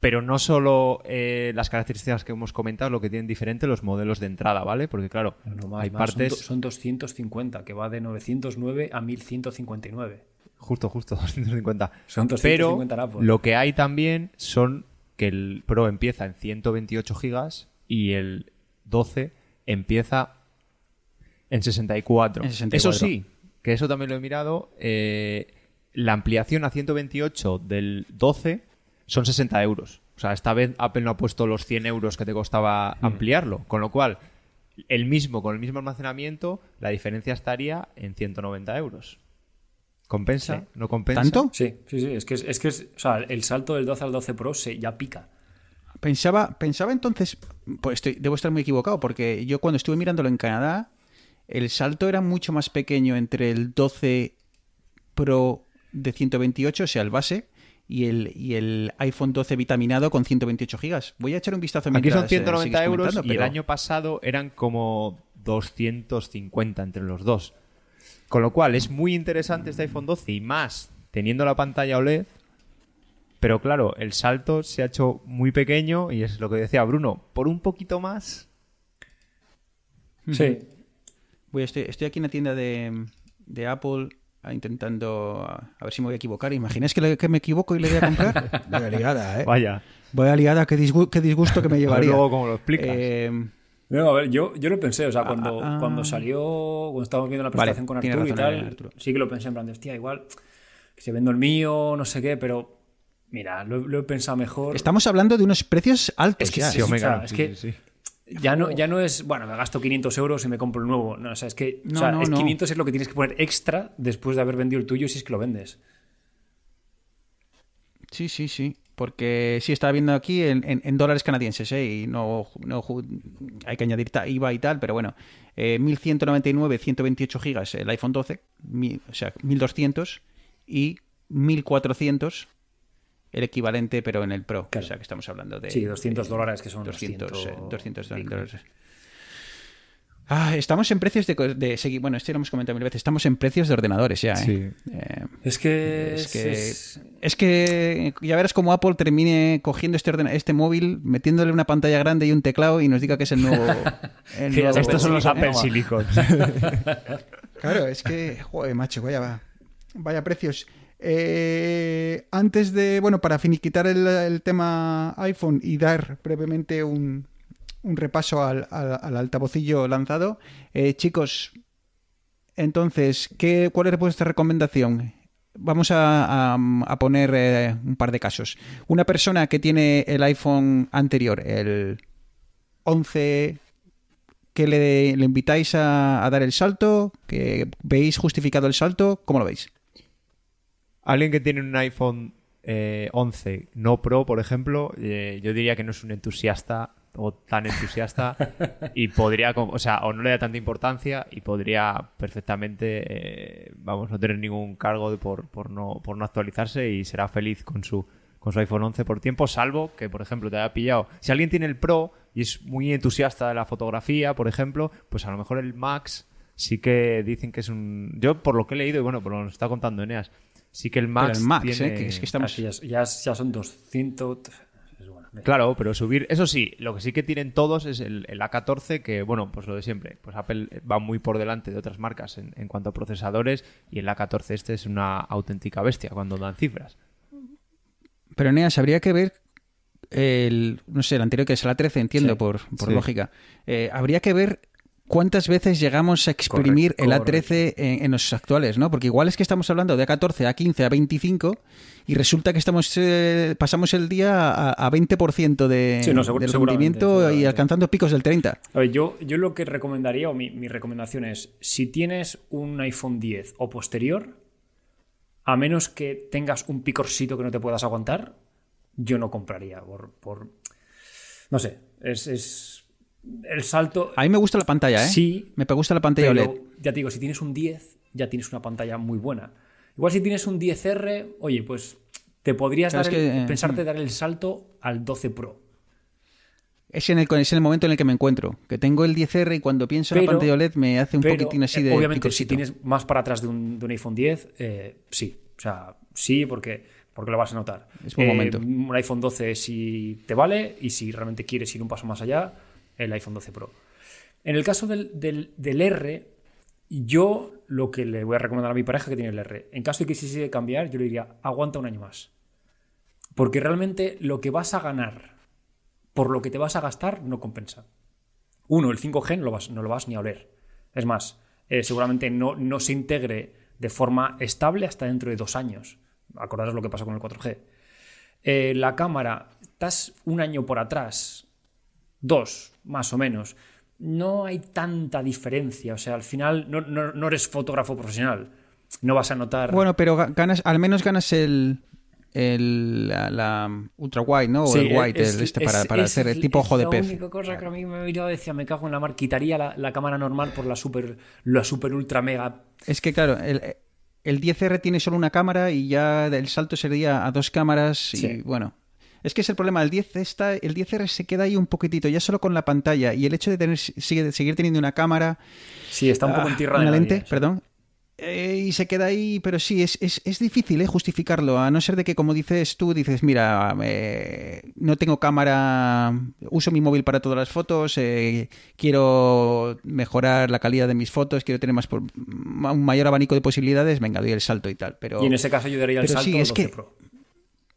Pero no solo eh, las características que hemos comentado, lo que tienen diferente los modelos de entrada, ¿vale? Porque claro, No, no, más, hay más, partes... Son, do- son 250, que va de 909 a 1159. Justo, justo, (laughs) 250. Son 250 Pero lo que hay también son que el Pro empieza en 128 gigas y el 12 empieza en 64. En 64. Eso sí, que eso también lo he mirado, eh, la ampliación a 128 del 12 son 60 euros. O sea, esta vez Apple no ha puesto los 100 euros que te costaba Mm. ampliarlo. Con lo cual, el mismo, con el mismo almacenamiento, la diferencia estaría en 190 euros. ¿Compensa? Sí. ¿No compensa? ¿Tanto? Sí, sí, sí. Es que, es, es que es- o sea, el salto del 12 al 12 Pro se ya pica. Pensaba, pensaba entonces, pues estoy, debo estar muy equivocado, porque yo cuando estuve mirándolo en Canadá, el salto era mucho más pequeño entre el 12 Pro de 128, o sea, el base, y el, y el iPhone 12 vitaminado con 128 gigas. Voy a echar un vistazo Aquí mientras, son eh, 190 sigues euros y el pero- año pasado eran como 250 entre los dos. Con lo cual es muy interesante este iPhone 12 y más teniendo la pantalla OLED. Pero claro, el salto se ha hecho muy pequeño y es lo que decía Bruno, por un poquito más. Sí. Voy, estoy, estoy aquí en la tienda de, de Apple intentando a, a ver si me voy a equivocar. ¿Imagináis que, le- que me equivoco y le voy a comprar? (laughs) Vaya liada, ¿eh? Vaya. Vaya liada, qué, disgu- qué disgusto que me A (laughs) ver llevaría. luego cómo lo explicas. Eh, No, a ver, yo, yo lo pensé, o sea, cuando, ah. cuando salió, cuando estábamos viendo la Vale, presentación con Arturo y tal, Arturo. sí que lo pensé en plan de, hostia, igual que se vendo el mío, no sé qué, pero mira, lo, lo he pensado mejor. estamos hablando de unos precios altos Es que ya. sí, o Omega, sea, es sí, que- sí, sí. Ya no, ya no es, bueno, me gasto 500 euros y me compro el nuevo. No, o sea, es que o No, sea, no, es no. 500 es lo que tienes que poner extra después de haber vendido el tuyo si es que lo vendes. Sí, sí, sí. Porque sí, estaba viendo aquí en, en- en dólares canadienses, ¿eh? Y no, hay que añadir IVA y tal, pero bueno. Eh, 1199, 128 gigas el iPhone 12, mi- o sea, 1200 y 1400 el equivalente, pero en el Pro. Claro. O sea, que estamos hablando de... Sí, 200 de dólares, que son 200, 200, eh, 200 pico. dólares. Ah, estamos en precios de, de. Bueno, esto lo hemos comentado mil veces. Estamos en precios de ordenadores ya, ¿eh? Sí. Eh, Es que. es que, es- es que ya verás como Apple termine cogiendo este, este móvil, metiéndole una pantalla grande y un teclado y nos diga que es el nuevo. (laughs) el Estos son los ¿eh? Apple Silicon. (laughs) Claro, es que, joder, macho, vaya, vaya precios. Eh, antes de, bueno, para finiquitar el, tema iPhone y dar brevemente un, un repaso al, al- al altavocillo lanzado, eh, chicos, entonces, ¿qué, ¿cuál es vuestra recomendación? Vamos a, a- a poner eh, un par de casos. Una persona que tiene el iPhone anterior, el 11 que le, le invitáis a, a dar el salto, que veis justificado el salto, ¿cómo lo veis? Alguien que tiene un iPhone eh, 11 no Pro, por ejemplo, eh, yo diría que no es un entusiasta o tan entusiasta (laughs) y podría, o sea, o no le da tanta importancia y podría perfectamente, eh, vamos, no tener ningún cargo de por, por, no, por no actualizarse y será feliz con su, con su iPhone 11 por tiempo, salvo que, por ejemplo, te haya pillado. Si alguien tiene el Pro y es muy entusiasta de la fotografía, por ejemplo, pues a lo mejor el Max sí que dicen que es un... Yo, por lo que he leído, y bueno, por lo que nos está contando Eneas, sí que el Max Pero el Max, tiene- ¿eh? que es que estamos... Ya, ya, ya son 200. es bueno. Claro, pero subir, eso sí, lo que sí que tienen todos es el, el A14, que bueno, pues lo de siempre, pues Apple va muy por delante de otras marcas en, en cuanto a procesadores y el A14 este es una auténtica bestia cuando dan cifras. Pero Neas, habría que ver el, no sé, el anterior que es el A13, entiendo, Sí, por, por sí. lógica. Eh, habría que ver cuántas veces llegamos a exprimir Correcto, el A13 en, en los actuales, ¿no? Porque igual es que estamos hablando de A14, A15, A25 y resulta que estamos eh, pasamos el día a, a 20% de, Sí, no, seguro- del seguramente, rendimiento y alcanzando picos del 30. A ver, yo, yo lo que recomendaría, o mi, mi recomendación es, si tienes un iPhone 10 o posterior, a menos que tengas un picorcito que no te puedas aguantar, yo no compraría. Por, por- no sé, es, es el salto... A mí me gusta la pantalla, ¿eh? Sí, Me gusta la pantalla pero OLED. ya te digo, si tienes un 10, ya tienes una pantalla muy buena. Igual si tienes un 10R, oye, pues te podrías dar el- que, eh, pensarte dar el salto al 12 Pro. Es en, el, es en el momento en el que me encuentro. Que tengo el 10R y cuando pienso en la pantalla OLED me hace un Pero, poquitín así eh, de Obviamente, si tienes más para atrás de un, de un iPhone 10, eh, sí. O sea, sí, porque, porque lo vas a notar. Es buen momento. Un iPhone 12 si te vale y si realmente quieres ir un paso más allá, el iPhone 12 Pro. En el caso del, del- del R, yo lo que le voy a recomendar a mi pareja que tiene el R, en caso de que quisiese cambiar, yo le diría, aguanta un año más. Porque realmente lo que vas a ganar por lo que te vas a gastar no compensa. Uno, el 5G no lo vas, no lo vas ni a oler. Es más, eh, seguramente no, no se integre de forma estable hasta dentro de dos años. Acordaros lo que pasó con el 4G. eh, la cámara, estás un año por atrás, dos, más o menos, no hay tanta diferencia. O sea, al final no, no- no eres fotógrafo profesional. No vas a notar. Bueno, pero ga- ganas, al menos ganas el, el la, la ultra wide, ¿no? O el wide, es- el este es- para, para es- hacer el tipo ojo de La pez. única cosa que a mí me miraba decía, me cago en la mar, quitaría la, la cámara normal por la super, la super ultra mega. Es que claro, el, el 10R tiene solo una cámara y ya el salto sería a dos cámaras y Sí. bueno. Es que es el problema, el 10 está, el 10R se queda ahí un poquitito, ya solo con la pantalla y el hecho de tener sigue- seguir teniendo una cámara, Sí, está un poco en ah, tierra de una lente, sí. perdón, eh, y se queda ahí, pero sí, es, es, es difícil eh, justificarlo, a no ser de que, como dices tú, dices, mira, eh, no tengo cámara, uso mi móvil para todas las fotos, eh, quiero mejorar la calidad de mis fotos, quiero tener más por- un mayor abanico de posibilidades, venga, doy el salto y tal. Pero Y en ese caso yo daría el salto sí, es 12 que- Pro.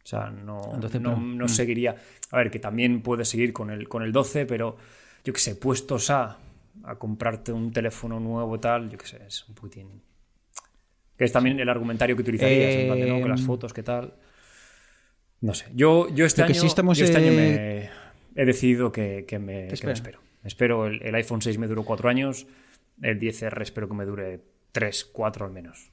O sea, no, 12 no, no Mm. seguiría. A ver, que también puedes seguir con el, con el 12, pero yo que sé, puestos a, a comprarte un teléfono nuevo tal, yo que sé, es un poquitín. Que es también el argumentario que utilizarías, en plan de, ¿no? Que las Eh, fotos, ¿qué tal? No sé. Yo, yo este año, sí estamos, yo este año me he decidido que, que me, que me espera. espero. Espero el, el iPhone 6 me duró cuatro años, el 10R espero que me dure 3, 4 al menos.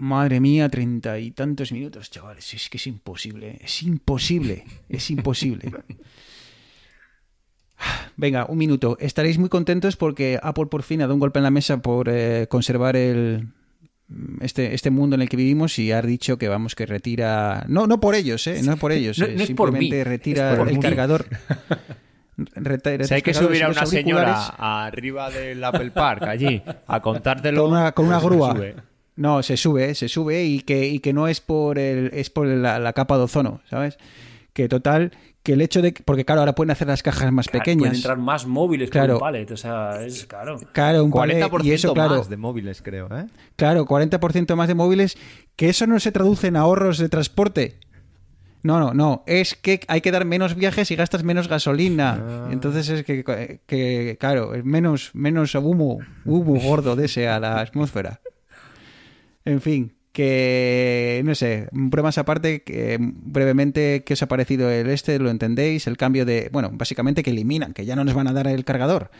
Madre mía, treinta y tantos minutos, chavales. Es que es imposible. Es imposible. Es imposible. (laughs) Venga, un minuto. Estaréis muy contentos porque Apple por fin ha dado un golpe en la mesa por eh, conservar el este, este mundo en el que vivimos y ha dicho que vamos que retira. No, no por ellos, ¿eh? No por ellos. No- eh, no es por Simplemente mí, retira es por el mí. cargador. (laughs) Si hay que subir a una señora arriba del Apple Park allí a contártelo con una, con una pues grúa. sube. No, se sube, se sube y que, y que no es por el, es por la, la capa de ozono, ¿sabes? Que total, que el hecho de que, porque claro, ahora pueden hacer las cajas más Claro, pequeñas. Pueden entrar más móviles Claro. un pallet, o sea, es claro. Claro, un pallet, 40% y eso, claro, más de móviles, creo, ¿eh? claro, 40% más de móviles, que eso no se traduce en ahorros de transporte. No, no, no, es que hay que dar menos viajes y gastas menos gasolina. Entonces es que, que, claro, es menos, menos humo, humo gordo de ese a la atmósfera. En fin, que no sé, pruebas aparte, que brevemente, ¿qué os ha parecido el este? ¿Lo entendéis? El cambio de, bueno, básicamente que eliminan, que ya no nos van a dar el cargador,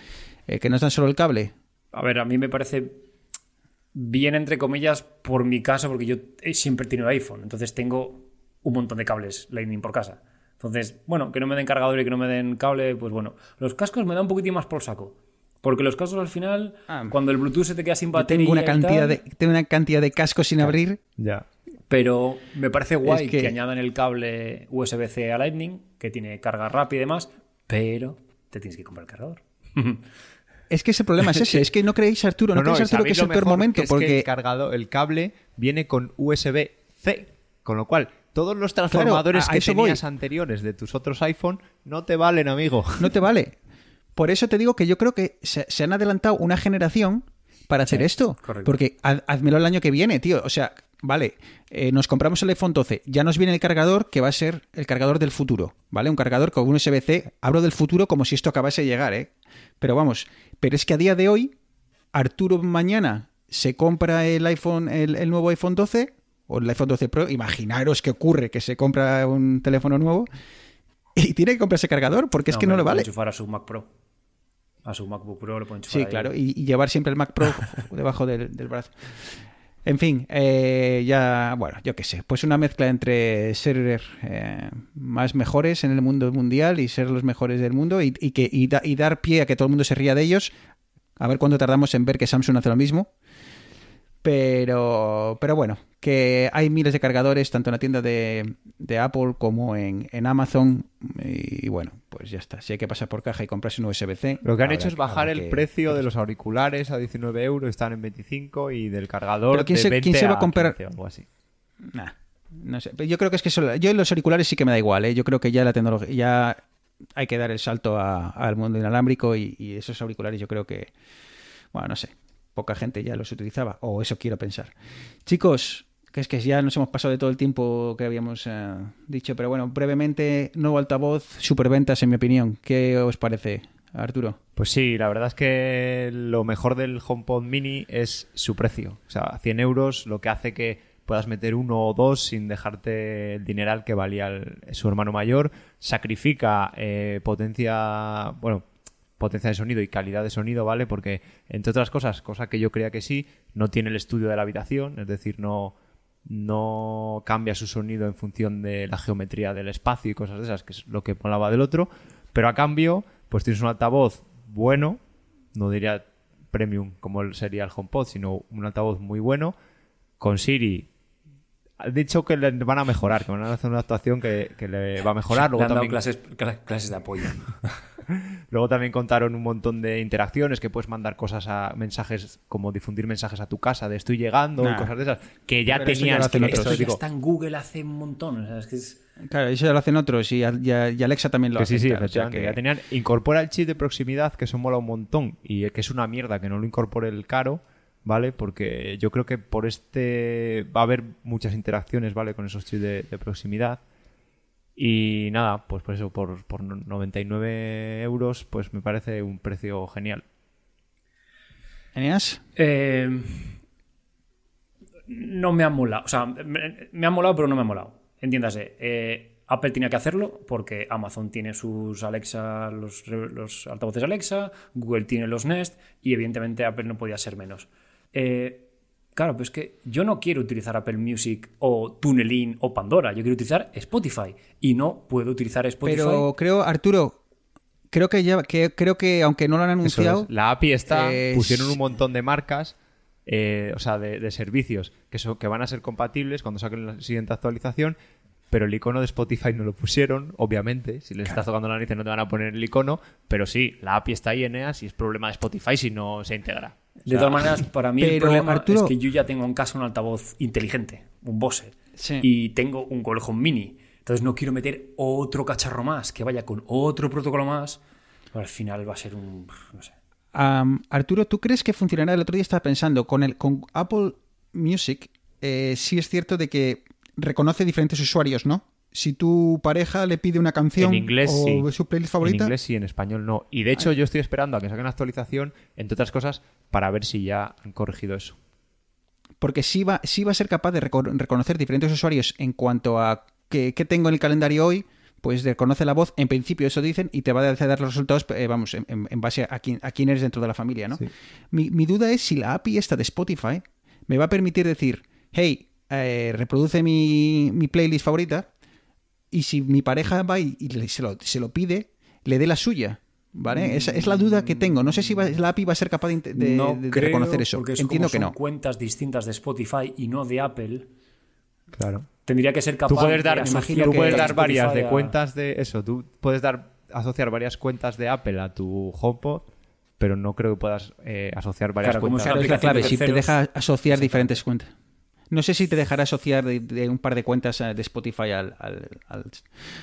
eh, que nos dan solo el cable. A ver, a mí me parece bien, entre comillas, por mi caso, porque yo siempre he tenido iPhone, entonces tengo un montón de cables Lightning por casa. Entonces, bueno, que no me den cargador y que no me den cable, pues bueno. Los cascos me dan un poquitín más por saco. Porque los cascos al final, Ah. cuando el Bluetooth se te queda sin batería. tengo una y cantidad tal, de, tengo una cantidad de cascos sin abrir. Ya. Pero me parece guay Es que... que- añadan el cable USB-C a Lightning, que tiene carga rápida y demás, pero te tienes que comprar el cargador. (laughs) Es que ese problema es ese, es que no creéis, Arturo, no, No, no, creéis, Arturo, que es lo el peor momento, que es que porque el cargador, el cable viene con USB-C, con lo cual todos los transformadores a- a que voy. tenías anteriores de tus otros iPhone no te valen, amigo. no te vale. Por eso te digo que yo creo que se, se han adelantado una generación para hacer Sí, esto. correcto. Porque haz- házmelo el año que viene, tío. O sea, vale, eh, nos compramos el iPhone 12, ya nos viene el cargador que va a ser el cargador del futuro, ¿vale? Un cargador con un USB-C. Hablo del futuro como si esto acabase de llegar, ¿eh? Pero vamos, pero es que a día de hoy, Arturo mañana se compra el iPhone, el, el nuevo iPhone 12 o el iPhone 12 Pro. Imaginaros qué ocurre que se compra un teléfono nuevo y tiene que comprarse cargador porque es que no hombre, puede vale. enchufar a su Mac Pro. A su MacBook Pro lo pueden Sí, ahí. claro, y, y llevar siempre el Mac Pro (laughs) debajo del, del brazo. En fin, eh, ya, bueno, yo qué sé, pues una mezcla entre ser eh, más mejores en el mundo mundial y ser los mejores del mundo y, y que, y, da- y dar pie a que todo el mundo se ría de ellos. A ver cuánto tardamos en ver que Samsung hace lo mismo. Pero, pero bueno, que hay miles de cargadores tanto en la tienda de, de Apple como en, en Amazon. Y bueno, pues ya está. Si hay que pasar por caja y comprarse un USB-C. Lo que han hecho es bajar el que- precio de los auriculares a 19 euros, están en 25 y del cargador Pero ¿quién de se- 20 quién se va a comprar- 15 o algo así. Nah, no sé. Yo creo que es que solo- yo en los auriculares sí que me da igual, ¿eh? Yo creo que ya la tecnología ya hay que dar el salto al mundo inalámbrico y, y esos auriculares yo creo que, bueno, no sé, poca gente ya los utilizaba o eso quiero pensar. Chicos, que es que ya nos hemos pasado de todo el tiempo que habíamos eh, dicho, pero bueno, brevemente, nuevo altavoz, superventas en mi opinión. ¿Qué os parece, Arturo? Pues sí, la verdad es que lo mejor del HomePod Mini es su precio. O sea, 100 euros, lo que hace que puedas meter uno o dos sin dejarte el dineral que valía su hermano mayor. Sacrifica eh, potencia, bueno, potencia de sonido y calidad de sonido, ¿vale? Porque, entre otras cosas, cosa que yo creía que sí, no tiene el estudio de la habitación, es decir, no, no cambia su sonido en función de la geometría del espacio y cosas de esas, que es lo que molaba del otro, pero a cambio, pues tienes un altavoz bueno, no diría premium como sería el HomePod, sino un altavoz muy bueno, con Siri. Ha dicho que le van a mejorar, que van a hacer una actuación que, que le va a mejorar. Le (laughs) Luego han dado también, clases, cla- clases de apoyo. (laughs) luego también contaron un montón de interacciones que puedes mandar cosas a mensajes, como difundir mensajes a tu casa de estoy llegando y cosas de esas, que ya Pero eso ya tenías lo hacen que- otros. Esto ya está en Google hace un montón. o sea, es que es- Claro, eso ya lo hacen otros y, a- y a- y Alexa también lo Que hace. sí, sí, claro, o sea efectivamente. que- Ya tenían, incorpora el chip de proximidad, que eso mola un montón, y que es una mierda que no lo incorpore el caro, ¿vale? Porque yo creo que por este va a haber muchas interacciones, ¿vale? Con esos chips de, de proximidad. Y nada, pues por eso, por, por 99 euros, pues me parece un precio genial. ¿Eneas? Eh, no me ha molado. O sea, me, me ha molado, pero no me ha molado. Entiéndase. eh, Apple tenía que hacerlo porque Amazon tiene sus Alexa, los, los altavoces Alexa, Google tiene los Nest y evidentemente Apple no podía ser menos. Eh, claro, pues es que yo no quiero utilizar Apple Music o TuneIn o Pandora, yo quiero utilizar Spotify y no puedo utilizar Spotify. Pero creo, Arturo, creo que ya, que creo que aunque no lo han anunciado, es. La API está, es- pusieron un montón de marcas, eh, o sea, de, de servicios que, son, que van a ser compatibles cuando saquen la siguiente actualización, pero el icono de Spotify no lo pusieron, obviamente. Si les estás tocando la nariz no te van a poner el icono, pero sí, la API está ahí, Eneas, y es problema de Spotify si no se integra. De todas maneras, para mí el problema Arturo- es que yo ya tengo en casa un altavoz inteligente, un Bose, Sí. y tengo un Home Mini. Entonces no quiero meter otro cacharro más que vaya con otro protocolo más. Pero al final va a ser un... no sé. Arturo, ¿tú crees que funcionará? El otro día estaba pensando, con, el, con Apple Music, eh, sí es cierto de que reconoce diferentes usuarios, ¿no? Si tu pareja le pide una canción En inglés o sí. su playlist En favorita, inglés sí, en español no. Y de hecho yo estoy esperando a que saquen la actualización, entre otras cosas, para ver si ya han corregido eso. porque sí va, sí va a ser capaz de reco- reconocer diferentes usuarios en cuanto a qué, tengo en el calendario hoy, pues reconoce la voz, en principio eso dicen, y te va a dar los resultados, eh, vamos, en, en- en base a quién, a quién eres dentro de la familia, ¿no? Sí. Mi, mi duda es si la API esta de Spotify me va a permitir decir, hey, eh, reproduce mi, mi playlist favorita, y si mi pareja va y, se, lo, se lo pide, le dé la suya. ¿Vale? Esa es la duda que tengo. No sé si va- la API va a ser capaz de, de- no de- de creo, reconocer eso. porque es Entiendo como que son no. cuentas distintas de Spotify y no de Apple. Claro. Tendría que ser capaz Tú puedes de dar, asociar tú puedes cuentas dar varias de a- cuentas de eso. Tú puedes dar asociar varias cuentas de Apple a tu HomePod, pero no creo que puedas eh, asociar varias Claro, cuentas. Claro, es la clave, de si te deja asociar diferentes cuentas. No sé si te dejará asociar de, de un par de cuentas eh, de Spotify al... al- al-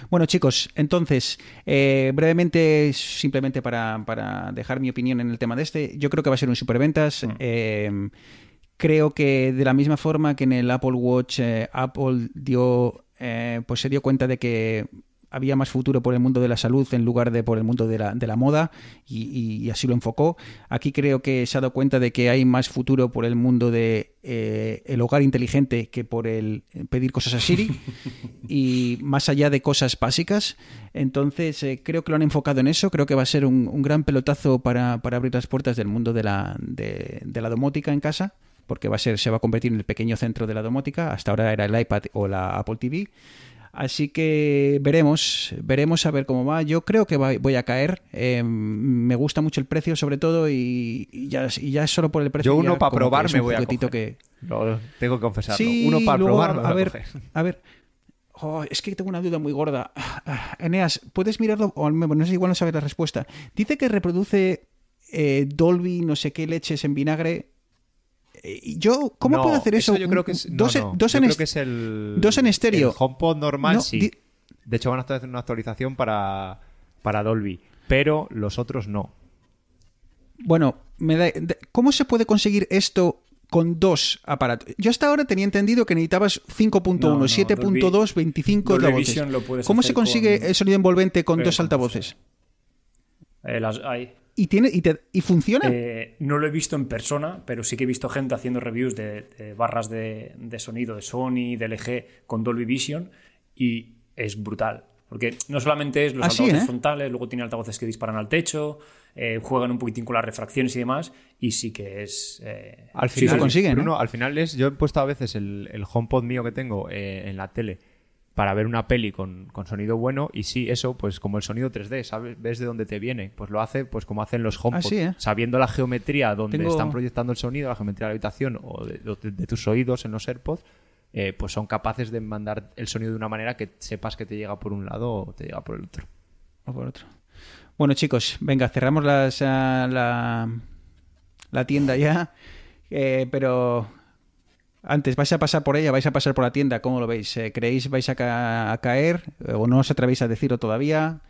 Bueno, chicos, entonces, eh, brevemente, simplemente para, para dejar mi opinión en el tema de este, yo creo que va a ser un superventas. Eh, creo que de la misma forma que en el Apple Watch, eh, Apple dio, pues se dio cuenta de que había más futuro por el mundo de la salud en lugar de por el mundo de la, de la moda y, y- así lo enfocó. Aquí creo que se ha dado cuenta de que hay más futuro por el mundo de eh, el hogar inteligente que por el pedir cosas a Siri (laughs) y más allá de cosas básicas. Entonces eh, creo que lo han enfocado en eso. Creo que va a ser un, un gran pelotazo para, para abrir las puertas del mundo de la, de, de la domótica en casa porque va a ser, se va a convertir en el pequeño centro de la domótica. Hasta ahora era el iPad o la Apple TV. Así que veremos, veremos a ver cómo va. Yo creo que voy a caer. Eh, me gusta mucho el precio, sobre todo, y, y ya, y ya solo por el precio. Yo uno ya pa' como que probar me un voy a coger. que. Lo tengo que confesarlo. Sí, Uno para probar, a, ver, coger. a ver. Oh, es que tengo una duda muy gorda. Eneas, ¿puedes mirarlo? O al menos, no sé, igual no sabes la respuesta. Dice que reproduce eh, Dolby, no sé qué leches en vinagre. Eh, yo, ¿cómo No, puedo hacer eso? Yo creo que es, dos, no, en- no. dos Yo en creo est- que es el, dos en estéreo. El HomePod normal, No, sí. di- De hecho, van a estar haciendo una actualización para, para Dolby, pero los otros no. Bueno, me da- ¿cómo se puede conseguir esto con dos aparatos? Yo hasta ahora tenía entendido que necesitabas 5.1, No, no, 7.2, 25 Dolby altavoces. ¿Cómo se consigue con- el sonido envolvente con dos altavoces? Eh, las, hay. ¿Y, tiene, y, te- y funciona? Eh, no lo he visto en persona, pero sí que he visto gente haciendo reviews de, de barras de, de sonido de Sony, de LG con Dolby Vision y es brutal. Porque no solamente es los Ah, sí, altavoces ¿eh? frontales, luego tiene altavoces que disparan al techo, eh, juegan un poquitín con las refracciones y demás, y sí que es... eh, Al Sí, final, se consigue, ¿no? Bruno, al final es, yo he puesto a veces el, el HomePod mío que tengo eh, en la tele para ver una peli con, con sonido bueno y sí, eso, pues como el sonido 3D, ¿sabes? ¿Ves de dónde te viene? Pues lo hace pues como hacen los HomePod, Ah, sí, ¿eh? sabiendo la geometría donde Tengo- están proyectando el sonido, la geometría de la habitación o de, de- de tus oídos en los AirPods, eh, pues son capaces de mandar el sonido de una manera que sepas que te llega por un lado o te llega por el otro. O por otro. Bueno, chicos, venga, cerramos las, ah, la, la tienda ya. Eh, pero antes, ¿vais a pasar por ella? ¿Vais a pasar por la tienda? ¿Cómo lo veis? Eh, ¿Creéis vais a, ca- a caer? ¿O no os atrevéis a decirlo todavía?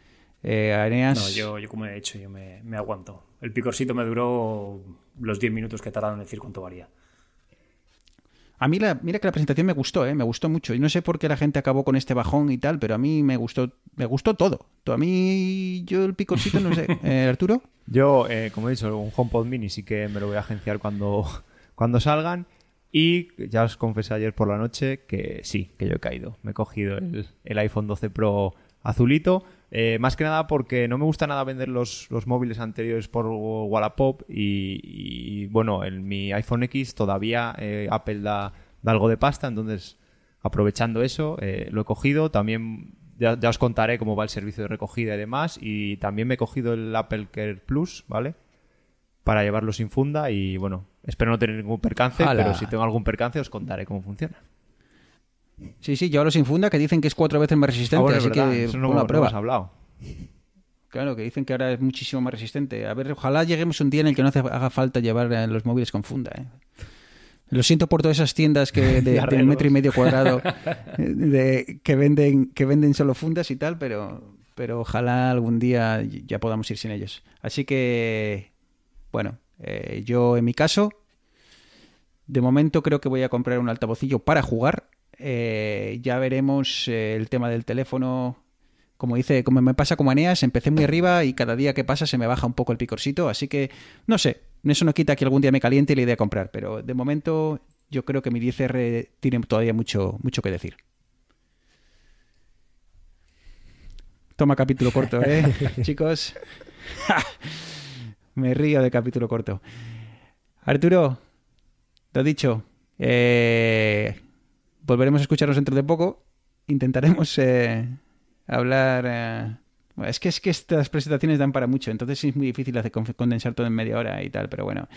Eh, No, yo, yo como he hecho, yo me, me aguanto. El picorcito me duró los 10 minutos que tardaron en decir cuánto valía. A mí, la, mira que la presentación me gustó, ¿eh? me gustó mucho. Y no sé por qué la gente acabó con este bajón y tal, pero a mí me gustó, me gustó todo. A mí, yo el picorcito, no sé. (laughs) Eh, Arturo. Yo, eh, como he dicho, un HomePod mini sí que me lo voy a agenciar cuando, cuando salgan. Y ya os confesé ayer por la noche que sí, que yo he caído. Me he cogido el, el iPhone 12 Pro azulito. eh, más que nada porque no me gusta nada vender los, los móviles anteriores por Wallapop. Y, bueno, en mi iPhone X todavía eh, Apple da, da algo de pasta. Entonces, aprovechando eso, eh, lo he cogido. También ya, ya os contaré cómo va el servicio de recogida y demás. Y también me he cogido el Apple Care Plus, ¿vale? Para llevarlo sin funda y bueno, espero no tener ningún percance, ¡Hala! pero si tengo algún percance os contaré cómo funciona. Sí, sí, llévalo sin funda, que dicen que es cuatro veces más resistente, Ah, bueno, así verdad, que eso no, no prueba. hemos hablado. Claro, que dicen que ahora es muchísimo más resistente. A ver, ojalá lleguemos un día en el que no hace- haga falta llevar eh, los móviles con funda. ¿eh? Lo siento por todas esas tiendas que (laughs) de, De un metro y medio cuadrado (laughs) de, que venden que venden solo fundas y tal, pero pero ojalá algún día ya podamos ir sin ellos. Así que, bueno, eh, yo en mi caso, de momento creo que voy a comprar un altavocillo para jugar. Eh, ya veremos eh, el tema del teléfono. Como dice, como me pasa como Eneas, empecé muy arriba y cada día que pasa se me baja un poco el picorcito, así que no sé, eso no quita que algún día me caliente la idea de comprar, pero de momento yo creo que mi 10R tiene todavía mucho, mucho que decir. Toma capítulo corto, ¿eh? (laughs) Chicos. (laughs) me río de capítulo corto. Arturo, he dicho, eh, volveremos a escucharnos dentro de poco. Intentaremos eh, hablar. eh, es que es que estas presentaciones dan para mucho, entonces es muy difícil hacer con- condensar todo en media hora y tal, pero bueno.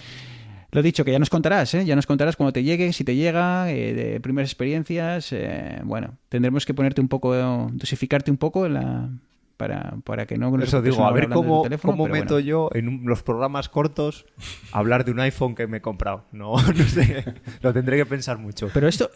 Lo dicho, que ya nos contarás, ¿eh? Ya nos contarás cuando te llegue, si te llega, eh, de primeras experiencias. eh, bueno, tendremos que ponerte un poco, dosificarte un poco la, para, para que no... nos Eso digo, a ver cómo, teléfono, cómo meto bueno. yo en un- los programas cortos hablar de un iPhone que me he comprado. No, (laughs) no sé, lo tendré que pensar mucho. Pero esto...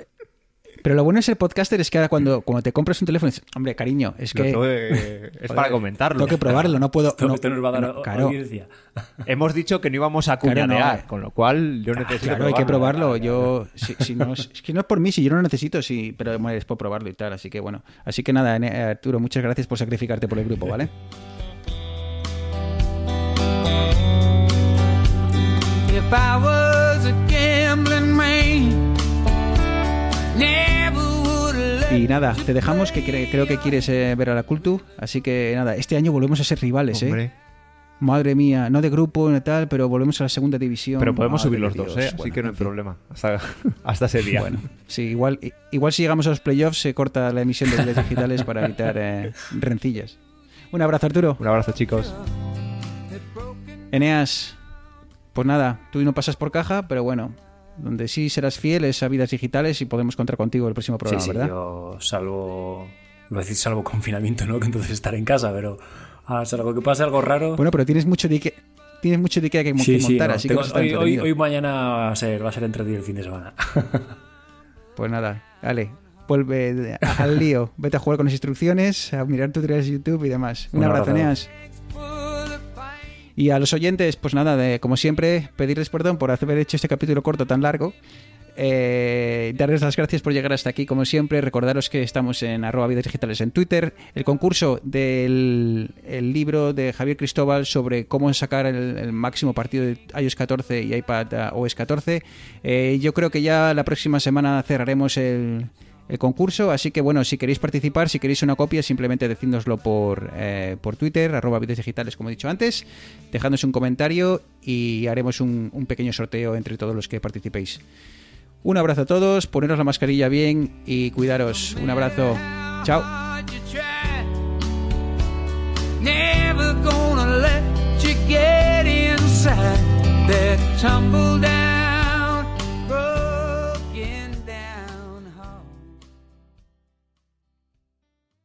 Pero lo bueno de ser podcaster es que ahora cuando, cuando te compras un teléfono dices, hombre, cariño, es que... es (laughs) para comentarlo. Tengo que probarlo, no puedo... Esto, no- esto nos va a dar no, o- claro, audiencia. (laughs) Hemos dicho que no íbamos a Claro, no. cuñadear, con lo cual yo necesito Claro, hay que probarlo. Yo, si, si no, es es que no es por mí, si yo no lo necesito, sí, pero bueno, es por probarlo y tal. Así que bueno, así que nada, Arturo, muchas gracias por sacrificarte por el grupo, ¿vale? If I was a gambling man, Y nada, te dejamos, que cre- creo que quieres eh, ver a la Cultu. Así que nada, este año volvemos a ser rivales, ¿eh? Madre mía, no de grupo ni tal, pero volvemos a la segunda división. pero podemos Madre subir los dos. ¿eh? así Bueno, que no hay problema. Hasta, (laughs) hasta ese día. Bueno, sí, igual, igual si llegamos a los playoffs se corta la emisión de vídeos digitales para evitar eh, rencillas. Un abrazo, Arturo. Un abrazo, chicos. Eneas, pues nada, tú no pasas por caja, pero bueno, donde sí serás fiel es a vidas digitales y podemos contar contigo el próximo programa, sí, ¿verdad? yo salvo. A decir salvo confinamiento, ¿no? (laughs) Que entonces estaré en casa, pero. Ah, salvo que pase algo raro. Bueno, pero tienes mucho de que tienes mucho de que, que sí, sí, montar, no, así tengo- que vas a estar hoy, hoy, mañana va a ser, va a ser entretenido el fin de semana. (laughs) Pues nada, dale, vuelve al lío, vete a jugar con las instrucciones, a mirar tutoriales de YouTube y demás. Un, Un abrazo, abrazo. Eneas. Y a los oyentes, pues nada, como siempre, pedirles perdón por haber hecho este capítulo corto tan largo. eh, darles las gracias por llegar hasta aquí, como siempre. Recordaros que estamos en arroba vidas digitales en Twitter. El concurso del el libro de Javier Cristóbal sobre cómo sacar el, máximo partido de iOS 14 y iPad OS 14. Eh, yo creo que ya la próxima semana cerraremos el, el concurso, así que bueno, si queréis participar, si queréis una copia, simplemente decídnoslo por, eh, por Twitter, arroba vidas digitales, como he dicho antes, dejadnos un comentario y haremos un, pequeño sorteo entre todos los que participéis. Un abrazo a todos, poneros la mascarilla bien y cuidaros. Un abrazo. Chao.